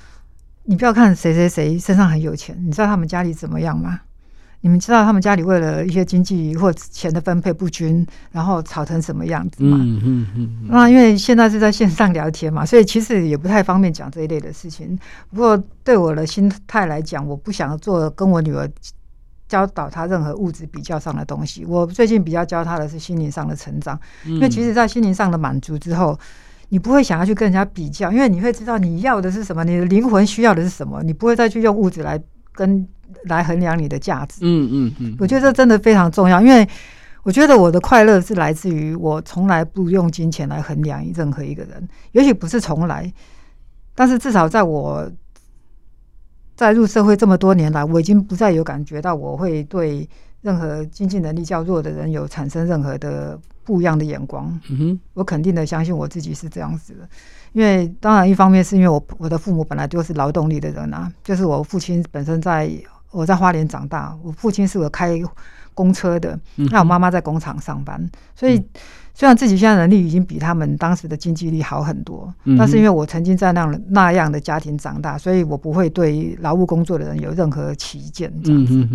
[SPEAKER 5] 你不要看谁谁谁身上很有钱，你知道他们家里怎么样吗？你们知道他们家里为了一些经济或钱的分配不均，然后吵成什么样子嘛？”嗯嗯嗯。那因为现在是在线上聊天嘛，所以其实也不太方便讲这一类的事情。不过对我的心态来讲，我不想做跟我女儿。教导他任何物质比较上的东西。我最近比较教他的是心灵上的成长，因为其实，在心灵上的满足之后，你不会想要去跟人家比较，因为你会知道你要的是什么，你的灵魂需要的是什么，你不会再去用物质来跟来衡量你的价值。嗯嗯嗯，我觉得这真的非常重要，因为我觉得我的快乐是来自于我从来不用金钱来衡量任何一个人，也许不是从来，但是至少在我。在入社会这么多年来，我已经不再有感觉到我会对任何经济能力较弱的人有产生任何的不一样的眼光。嗯哼，我肯定的相信我自己是这样子的，因为当然一方面是因为我我的父母本来就是劳动力的人啊，就是我父亲本身在我在花莲长大，我父亲是个开公车的，那我妈妈在工厂上班，所以。虽然自己现在能力已经比他们当时的经济力好很多，嗯、但是因为我曾经在那样那样的家庭长大，所以我不会对劳务工作的人有任何歧见这样子，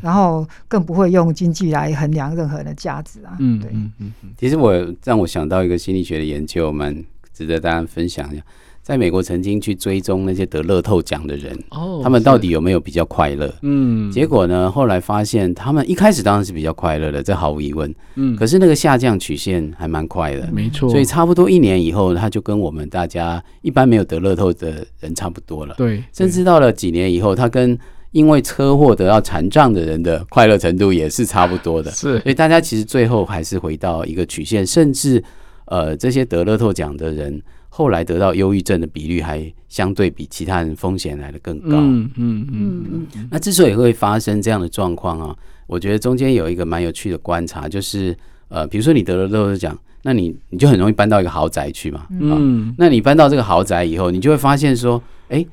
[SPEAKER 5] 然后更不会用经济来衡量任何人的价值啊。嗯，对。嗯嗯
[SPEAKER 3] 嗯、其实我让我想到一个心理学的研究，蛮值得大家分享一下。在美国曾经去追踪那些得乐透奖的人，哦，他们到底有没有比较快乐？嗯，结果呢，后来发现他们一开始当然是比较快乐的，这毫无疑问。嗯，可是那个下降曲线还蛮快的，没错。所以差不多一年以后，他就跟我们大家一般没有得乐透的人差不多了。对，甚至到了几年以后，他跟因为车祸得到残障的人的快乐程度也是差不多的。是，所以大家其实最后还是回到一个曲线，甚至呃，这些得乐透奖的人。后来得到忧郁症的比率还相对比其他人风险来的更高。嗯嗯嗯嗯。那之所以会发生这样的状况啊，我觉得中间有一个蛮有趣的观察，就是呃，比如说你得了乐透奖，那你你就很容易搬到一个豪宅去嘛。嗯。那你搬到这个豪宅以后，你就会发现说，哎、欸，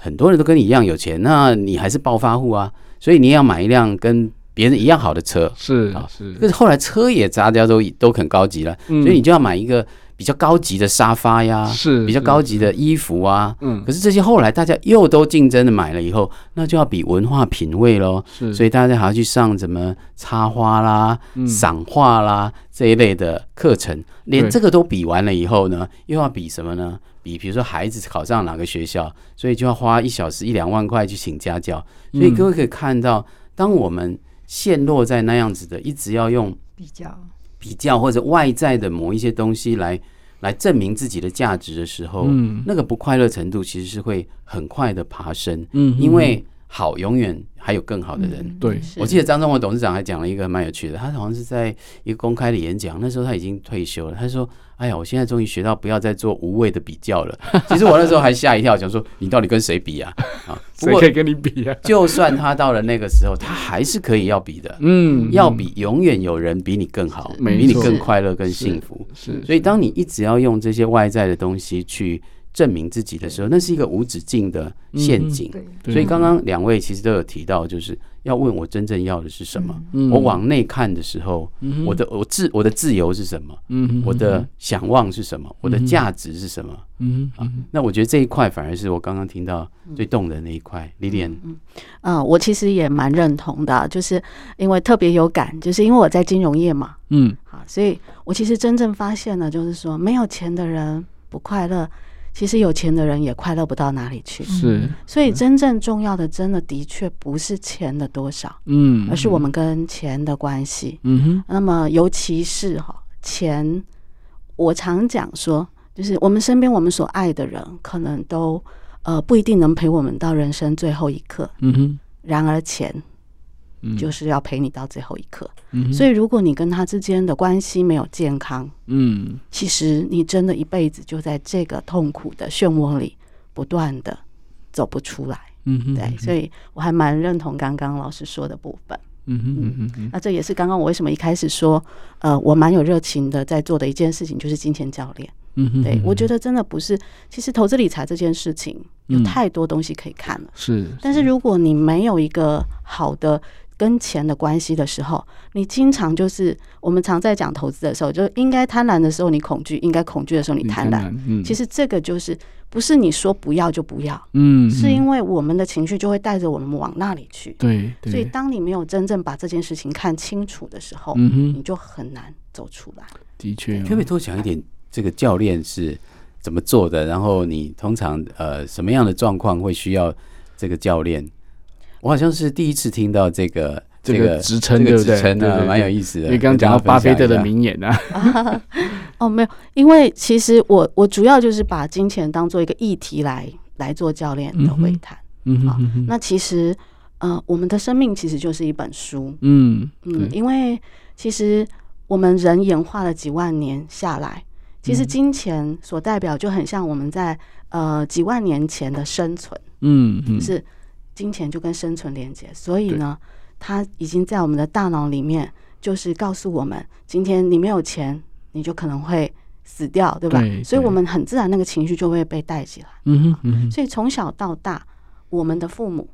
[SPEAKER 3] 很多人都跟你一样有钱，那你还是暴发户啊，所以你也要买一辆跟别人一样好的车。是啊，是。可是后来车也大家都都很高级了，所以你就要买一个。比较高级的沙发呀，是比较高级的衣服啊，嗯，可是这些后来大家又都竞争的买了以后，那就要比文化品味喽，是，所以大家还要去上什么插花啦、赏画啦这一类的课程，连这个都比完了以后呢，又要比什么呢？比比如说孩子考上哪个学校，所以就要花一小时一两万块去请家教，所以各位可以看到，当我们陷落在那样子的，一直要用比较。比较或者外在的某一些东西来来证明自己的价值的时候，嗯，那个不快乐程度其实是会很快的爬升，嗯，因为好永远还有更好的人。对，我记得张忠谋董事长还讲了一个蛮有趣的，他好像是在一个公开的演讲，那时候他已经退休了，他说。哎呀，我现在终于学到不要再做无谓的比较了。[LAUGHS] 其实我那时候还吓一跳，想说你到底跟谁比啊？啊，谁可以跟你比啊？就算他到了那个时候，他还是可以要比的。嗯，要比，永远有人比你更好，比你更快乐、更幸福。是，所以当你一直要用这些外在的东西去证明自己的时候，那是一个无止境的陷阱。所以刚刚两位其实都有提到，就是。要问我真正要的是什么？嗯、我往内看的时候，嗯、我的我自我的自由是什么？嗯、我的想望是什么？嗯、我的价值是什么？嗯啊，那我觉得这一块反而是我刚刚听到最动人的那一块。Lilian，嗯，
[SPEAKER 4] 嗯，我其实也蛮认同的，就是因为特别有感，就是因为我在金融业嘛，嗯，好，所以我其实真正发现了，就是说没有钱的人不快乐。其实有钱的人也快乐不到哪里去，是，所以真正重要的，真的的确不是钱的多少，嗯，而是我们跟钱的关系，嗯哼。那么尤其是哈钱，我常讲说，就是我们身边我们所爱的人，可能都呃不一定能陪我们到人生最后一刻，嗯哼。然而钱。就是要陪你到最后一刻，嗯、所以如果你跟他之间的关系没有健康，嗯，其实你真的一辈子就在这个痛苦的漩涡里不断的走不出来，嗯哼，对，所以我还蛮认同刚刚老师说的部分，嗯哼嗯哼，那这也是刚刚我为什么一开始说，呃，我蛮有热情的在做的一件事情，就是金钱教练。嗯哼，对，我觉得真的不是。其实投资理财这件事情有太多东西可以看了，是。但是。如果你没有一个好的跟钱的关系的时候，你经常就是我们常在讲投资的时候，就应该贪婪的时候你恐惧，应该恐惧的时候你贪婪。嗯，其实这个就是不是你说不要就不要，嗯，是因为我们的情绪就会带着我们往那里去。
[SPEAKER 2] 对，
[SPEAKER 4] 所以当你没有真正把这件事情看清楚的时候，嗯哼，你就很难走出来。
[SPEAKER 2] 的确，
[SPEAKER 3] 可不可以多讲一点？这个教练是怎么做的？然后你通常呃什么样的状况会需要这个教练？我好像是第一次听到这个
[SPEAKER 2] 这个职称，对不对？
[SPEAKER 3] 职称呢，蛮有意思的。
[SPEAKER 2] 因为刚刚讲到巴菲特的名言啊。[LAUGHS]
[SPEAKER 4] 哦，没有，因为其实我我主要就是把金钱当做一个议题来来做教练的会谈。嗯好，那其实呃，我们的生命其实就是一本书。嗯嗯，因为其实我们人演化了几万年下来，其实金钱所代表就很像我们在呃几万年前的生存。嗯嗯，是。金钱就跟生存连接，所以呢，它已经在我们的大脑里面，就是告诉我们，今天你没有钱，你就可能会死掉，对吧？对，所以我们很自然那个情绪就会被带起来。嗯哼，嗯哼，所以从小到大，我们的父母、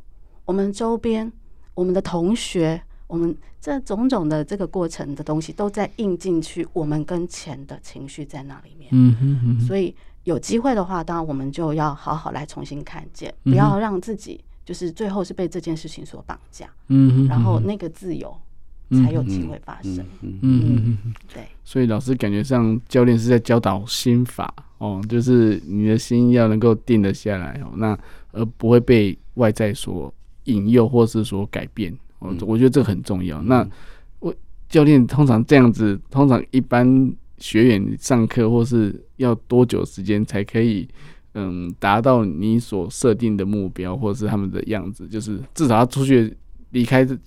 [SPEAKER 4] 我们周边、我们的同学、我们这种种的这个过程的东西，都在印进去我们跟钱的情绪在那里面。嗯哼，嗯哼，所以有机会的话，当然我们就要好好来重新看见，不要让自己。就是最后是被这件事情所绑架，嗯，然后那个自由才有机会发生，嗯嗯嗯，对。
[SPEAKER 2] 所以老师感觉上教练是在教导心法哦，就是你的心要能够定得下来哦，那而不会被外在所引诱或是所改变。我我觉得这个很重要。那我教练通常这样子，通常一般学员上课或是要多久时间才可以？嗯，达到你所设定的目标，或者是他们的样子，就是至少他出去离开这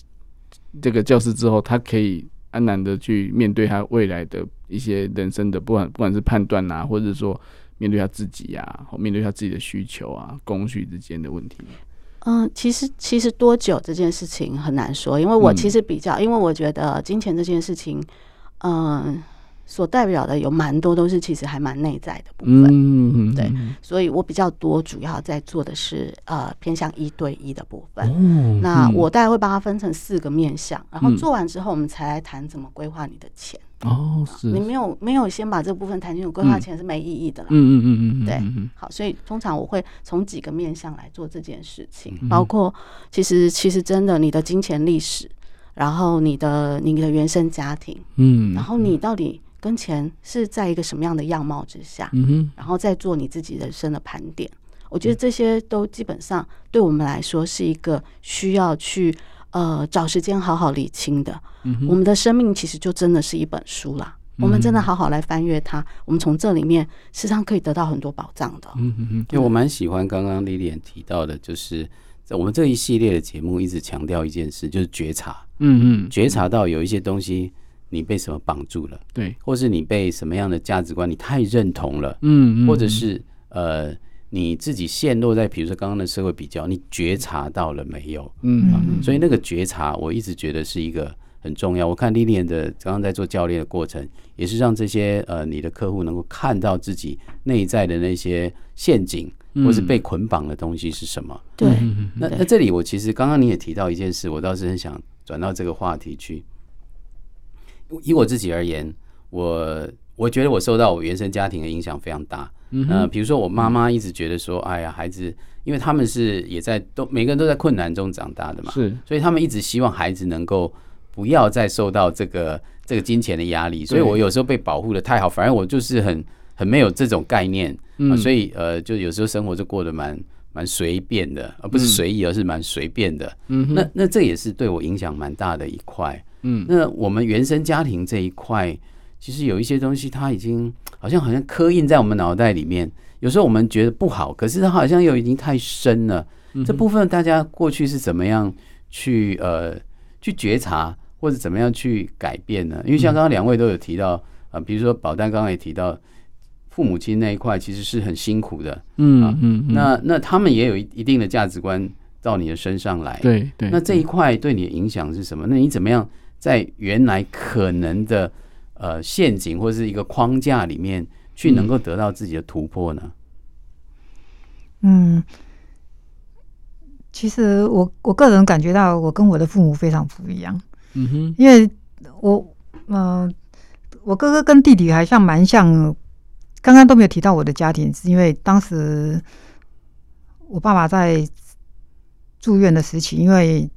[SPEAKER 2] 这个教室之后，他可以安然的去面对他未来的一些人生的，不管不管是判断啊，或者说面对他自己呀、啊，或面对他自己的需求啊，供需之间的问题。
[SPEAKER 4] 嗯，其实其实多久这件事情很难说，因为我其实比较，嗯、因为我觉得金钱这件事情，嗯。所代表的有蛮多都是其实还蛮内在的部分，嗯，对，所以我比较多主要在做的是呃偏向一对一的部分。哦，那我大概会把它分成四个面向，然后做完之后我们才来谈怎么规划你的钱。哦，是你没有没有先把这个部分谈清楚，规划钱是没意义的啦。嗯嗯嗯嗯，对，好，所以通常我会从几个面向来做这件事情，包括其实其实真的你的金钱历史，然后你的你的原生家庭，嗯，然后你到底。跟钱是在一个什么样的样貌之下，嗯哼，然后再做你自己人生的盘点。我觉得这些都基本上对我们来说是一个需要去呃找时间好好理清的。嗯，我们的生命其实就真的是一本书啦。嗯，我们真的好好来翻阅它，我们从这里面实际上可以得到很多宝藏的。
[SPEAKER 3] 嗯哼因为我蛮喜欢刚刚 Lilian 提到的，就是在我们这一系列的节目一直强调一件事，就是觉察。嗯嗯，觉察到有一些东西。你被什么绑住了？
[SPEAKER 2] 对，
[SPEAKER 3] 或是你被什么样的价值观你太认同了？嗯，嗯，或者是呃你自己陷落在比如说刚刚的社会比较，你觉察到了没有？嗯，嗯，所以那个觉察，我一直觉得是一个很重要。我看 Lilian 的刚刚在做教练的过程，也是让这些呃你的客户能够看到自己内在的那些陷阱，或是被捆绑的东西是什么？
[SPEAKER 4] 对，
[SPEAKER 3] 那那这里我其实刚刚你也提到一件事，我倒是很想转到这个话题去。以我自己而言，我我觉得我受到我原生家庭的影响非常大。嗯，呃，比如说我妈妈一直觉得说，哎呀，孩子，因为他们是也在都每个人都在困难中长大的嘛，是，所以他们一直希望孩子能够不要再受到这个这个金钱的压力。所以我有时候被保护的太好，反而我就是很很没有这种概念，嗯，呃，所以呃，就有时候生活就过得蛮蛮随便的，而不是随意，而是蛮随便的。嗯，那那这也是对我影响蛮大的一块。嗯，那我们原生家庭这一块，其实有一些东西，它已经好像好像刻印在我们脑袋里面。有时候我们觉得不好，可是它好像又已经太深了。这部分大家过去是怎么样去呃去觉察，或者怎么样去改变呢？因为像刚刚两位都有提到啊，比如说宝丹刚刚也提到，父母亲那一块其实是很辛苦的。嗯嗯，那那他们也有一一定的价值观到你的身上来。
[SPEAKER 2] 对对，
[SPEAKER 3] 那这一块对你的影响是什么？那你怎么样？在原来可能的呃陷阱或是一个框架里面，去能够得到自己的突破呢？
[SPEAKER 5] 嗯，其实我我个人感觉到，我跟我的父母非常不一样。
[SPEAKER 2] 嗯哼，
[SPEAKER 5] 因为我嗯、呃，我哥哥跟弟弟还像蛮像。刚刚都没有提到我的家庭，是因为当时我爸爸在住院的时期，因为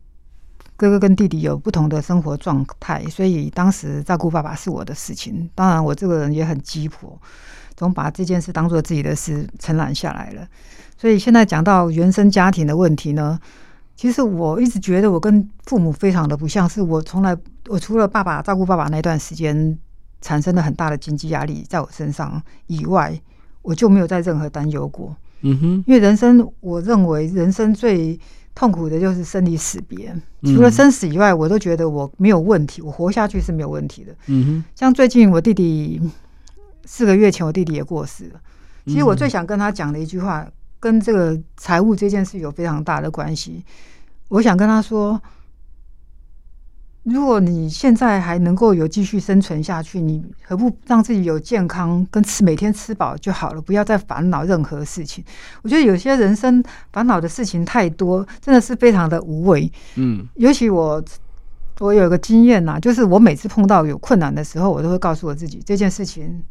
[SPEAKER 5] 哥哥跟弟弟有不同的生活状态，所以当时照顾爸爸是我的事情。当然，我这个人也很鸡婆，总把这件事当做自己的事承揽下来了。所以现在讲到原生家庭的问题呢，其实我一直觉得我跟父母非常的不像，是我从来我除了爸爸照顾爸爸那段时间。产生了很大的经济压力在我身上以外，我就没有在任何担忧过。
[SPEAKER 2] 嗯哼，
[SPEAKER 5] 因为人生，我认为人生最痛苦的就是生离死别。除了生死以外，我都觉得我没有问题，我活下去是没有问题的。
[SPEAKER 2] 嗯哼，
[SPEAKER 5] 像最近我弟弟四个月前，我弟弟也过世了。其实我最想跟他讲的一句话，跟这个财务这件事有非常大的关系。我想跟他说。如果你现在还能够有继续生存下去，你何不让自己有健康跟吃每天吃饱就好了，不要再烦恼任何事情。我觉得有些人生烦恼的事情太多，真的是非常的无为。
[SPEAKER 2] 嗯，
[SPEAKER 5] 尤其我我有个经验呐，就是我每次碰到有困难的时候，我都会告诉我自己，这件事情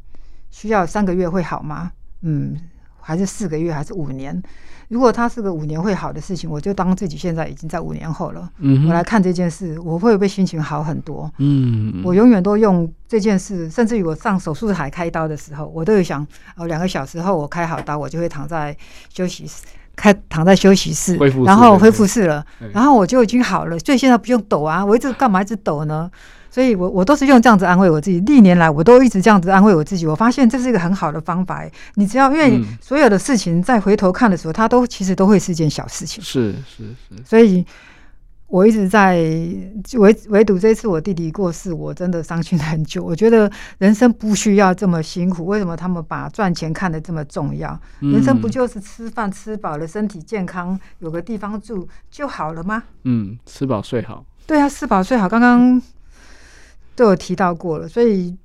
[SPEAKER 5] 需要三个月会好吗？嗯，还是四个月，还是五年？如果它是个五年会好的事情，我就当自己现在已经在五年后了。
[SPEAKER 2] 嗯，
[SPEAKER 5] 我来看这件事，我会不会心情好很多？
[SPEAKER 2] 嗯，
[SPEAKER 5] 我永远都用这件事，甚至于我上手术台开刀的时候，我都有想，哦，两个小时后我开好刀，我就会躺在休息室，开躺在休息室，然后恢复室了，然后我就已经好了，所以现在不用抖啊，我一直干嘛一直抖呢？所以我，我我都是用这样子安慰我自己。历年来，我都一直这样子安慰我自己。我发现这是一个很好的方法。你只要因为所有的事情，再回头看的时候，它都其实都会是件小事情。
[SPEAKER 2] 是是是。
[SPEAKER 5] 所以，我一直在唯唯独这次我弟弟过世，我真的伤心很久。我觉得人生不需要这么辛苦。为什么他们把赚钱看得这么重要？人生不就是吃饭吃饱了，身体健康，有个地方住就好了吗？
[SPEAKER 2] 嗯，吃饱睡好。
[SPEAKER 5] 对啊，吃饱睡好。刚刚。都有提到过了，所以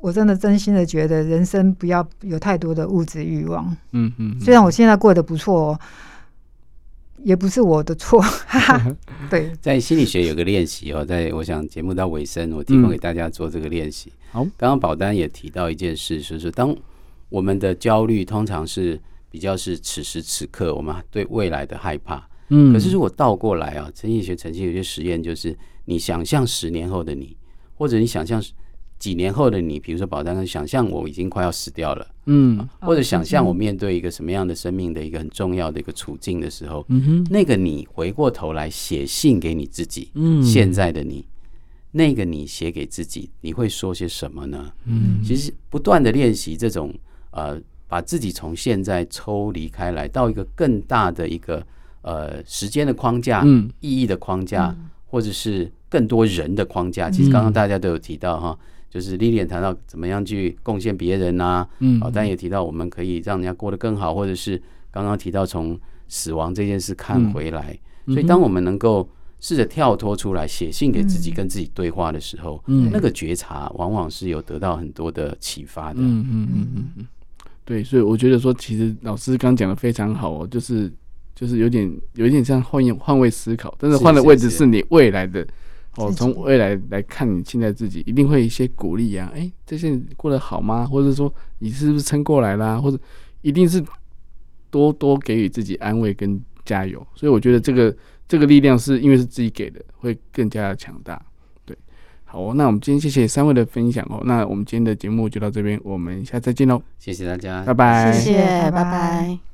[SPEAKER 5] 我真的真心的觉得，人生不要有太多的物质欲望。
[SPEAKER 2] 嗯嗯，
[SPEAKER 5] 虽然我现在过得不错，哦也不是我的错。哈哈，[LAUGHS] 对，
[SPEAKER 3] 在心理学有个练习哦，在我想节目到尾声，我提供给大家做这个练习。好，刚刚保单也提到一件事，就是当我们的焦虑通常是比较是此时此刻，我们对未来的害怕。嗯，可是如果倒过来啊，心理学曾经有些实验就是。你想象十年后的你，或者你想象几年后的你，比如说保单，想象我已经快要死掉了，
[SPEAKER 2] 嗯，
[SPEAKER 3] 或者想象我面对一个什么样的生命的一个很重要的一个处境的时候，
[SPEAKER 2] 嗯哼，
[SPEAKER 3] 那个你回过头来写信给你自己，嗯，现在的你，那个你写给自己，你会说些什么呢？
[SPEAKER 2] 嗯，
[SPEAKER 3] 其实不断的练习这种呃，把自己从现在抽离开来，到一个更大的一个呃时间的框架，
[SPEAKER 2] 嗯，
[SPEAKER 3] 意义的框架。或者是更多人的框架，其实刚刚大家都有提到哈，就是 Lilian 谈到怎么样去贡献别人呐，嗯，好，但也提到我们可以让人家过得更好，或者是刚刚提到从死亡这件事看回来，所以当我们能够试着跳脱出来，写信给自己，跟自己对话的时候，嗯，那个觉察往往是有得到很多的启发的，
[SPEAKER 2] 嗯嗯嗯嗯嗯，对，所以我觉得说，其实老师刚讲的非常好哦，就是。就是有点有一点像换换位思考，但是换的位置是你未来的哦，从未来来看你现在自己，一定会一些鼓励啊，哎，这些过得好吗？或者说你是不是撑过来啦？或者一定是多多给予自己安慰跟加油。所以我觉得这个这个力量是因为是自己给的，会更加的强大。对，好哦，那我们今天谢谢三位的分享哦。那我们今天的节目就到这边，我们下次再见喽。
[SPEAKER 3] 谢谢大家，
[SPEAKER 2] 拜拜，
[SPEAKER 4] 谢谢，拜拜。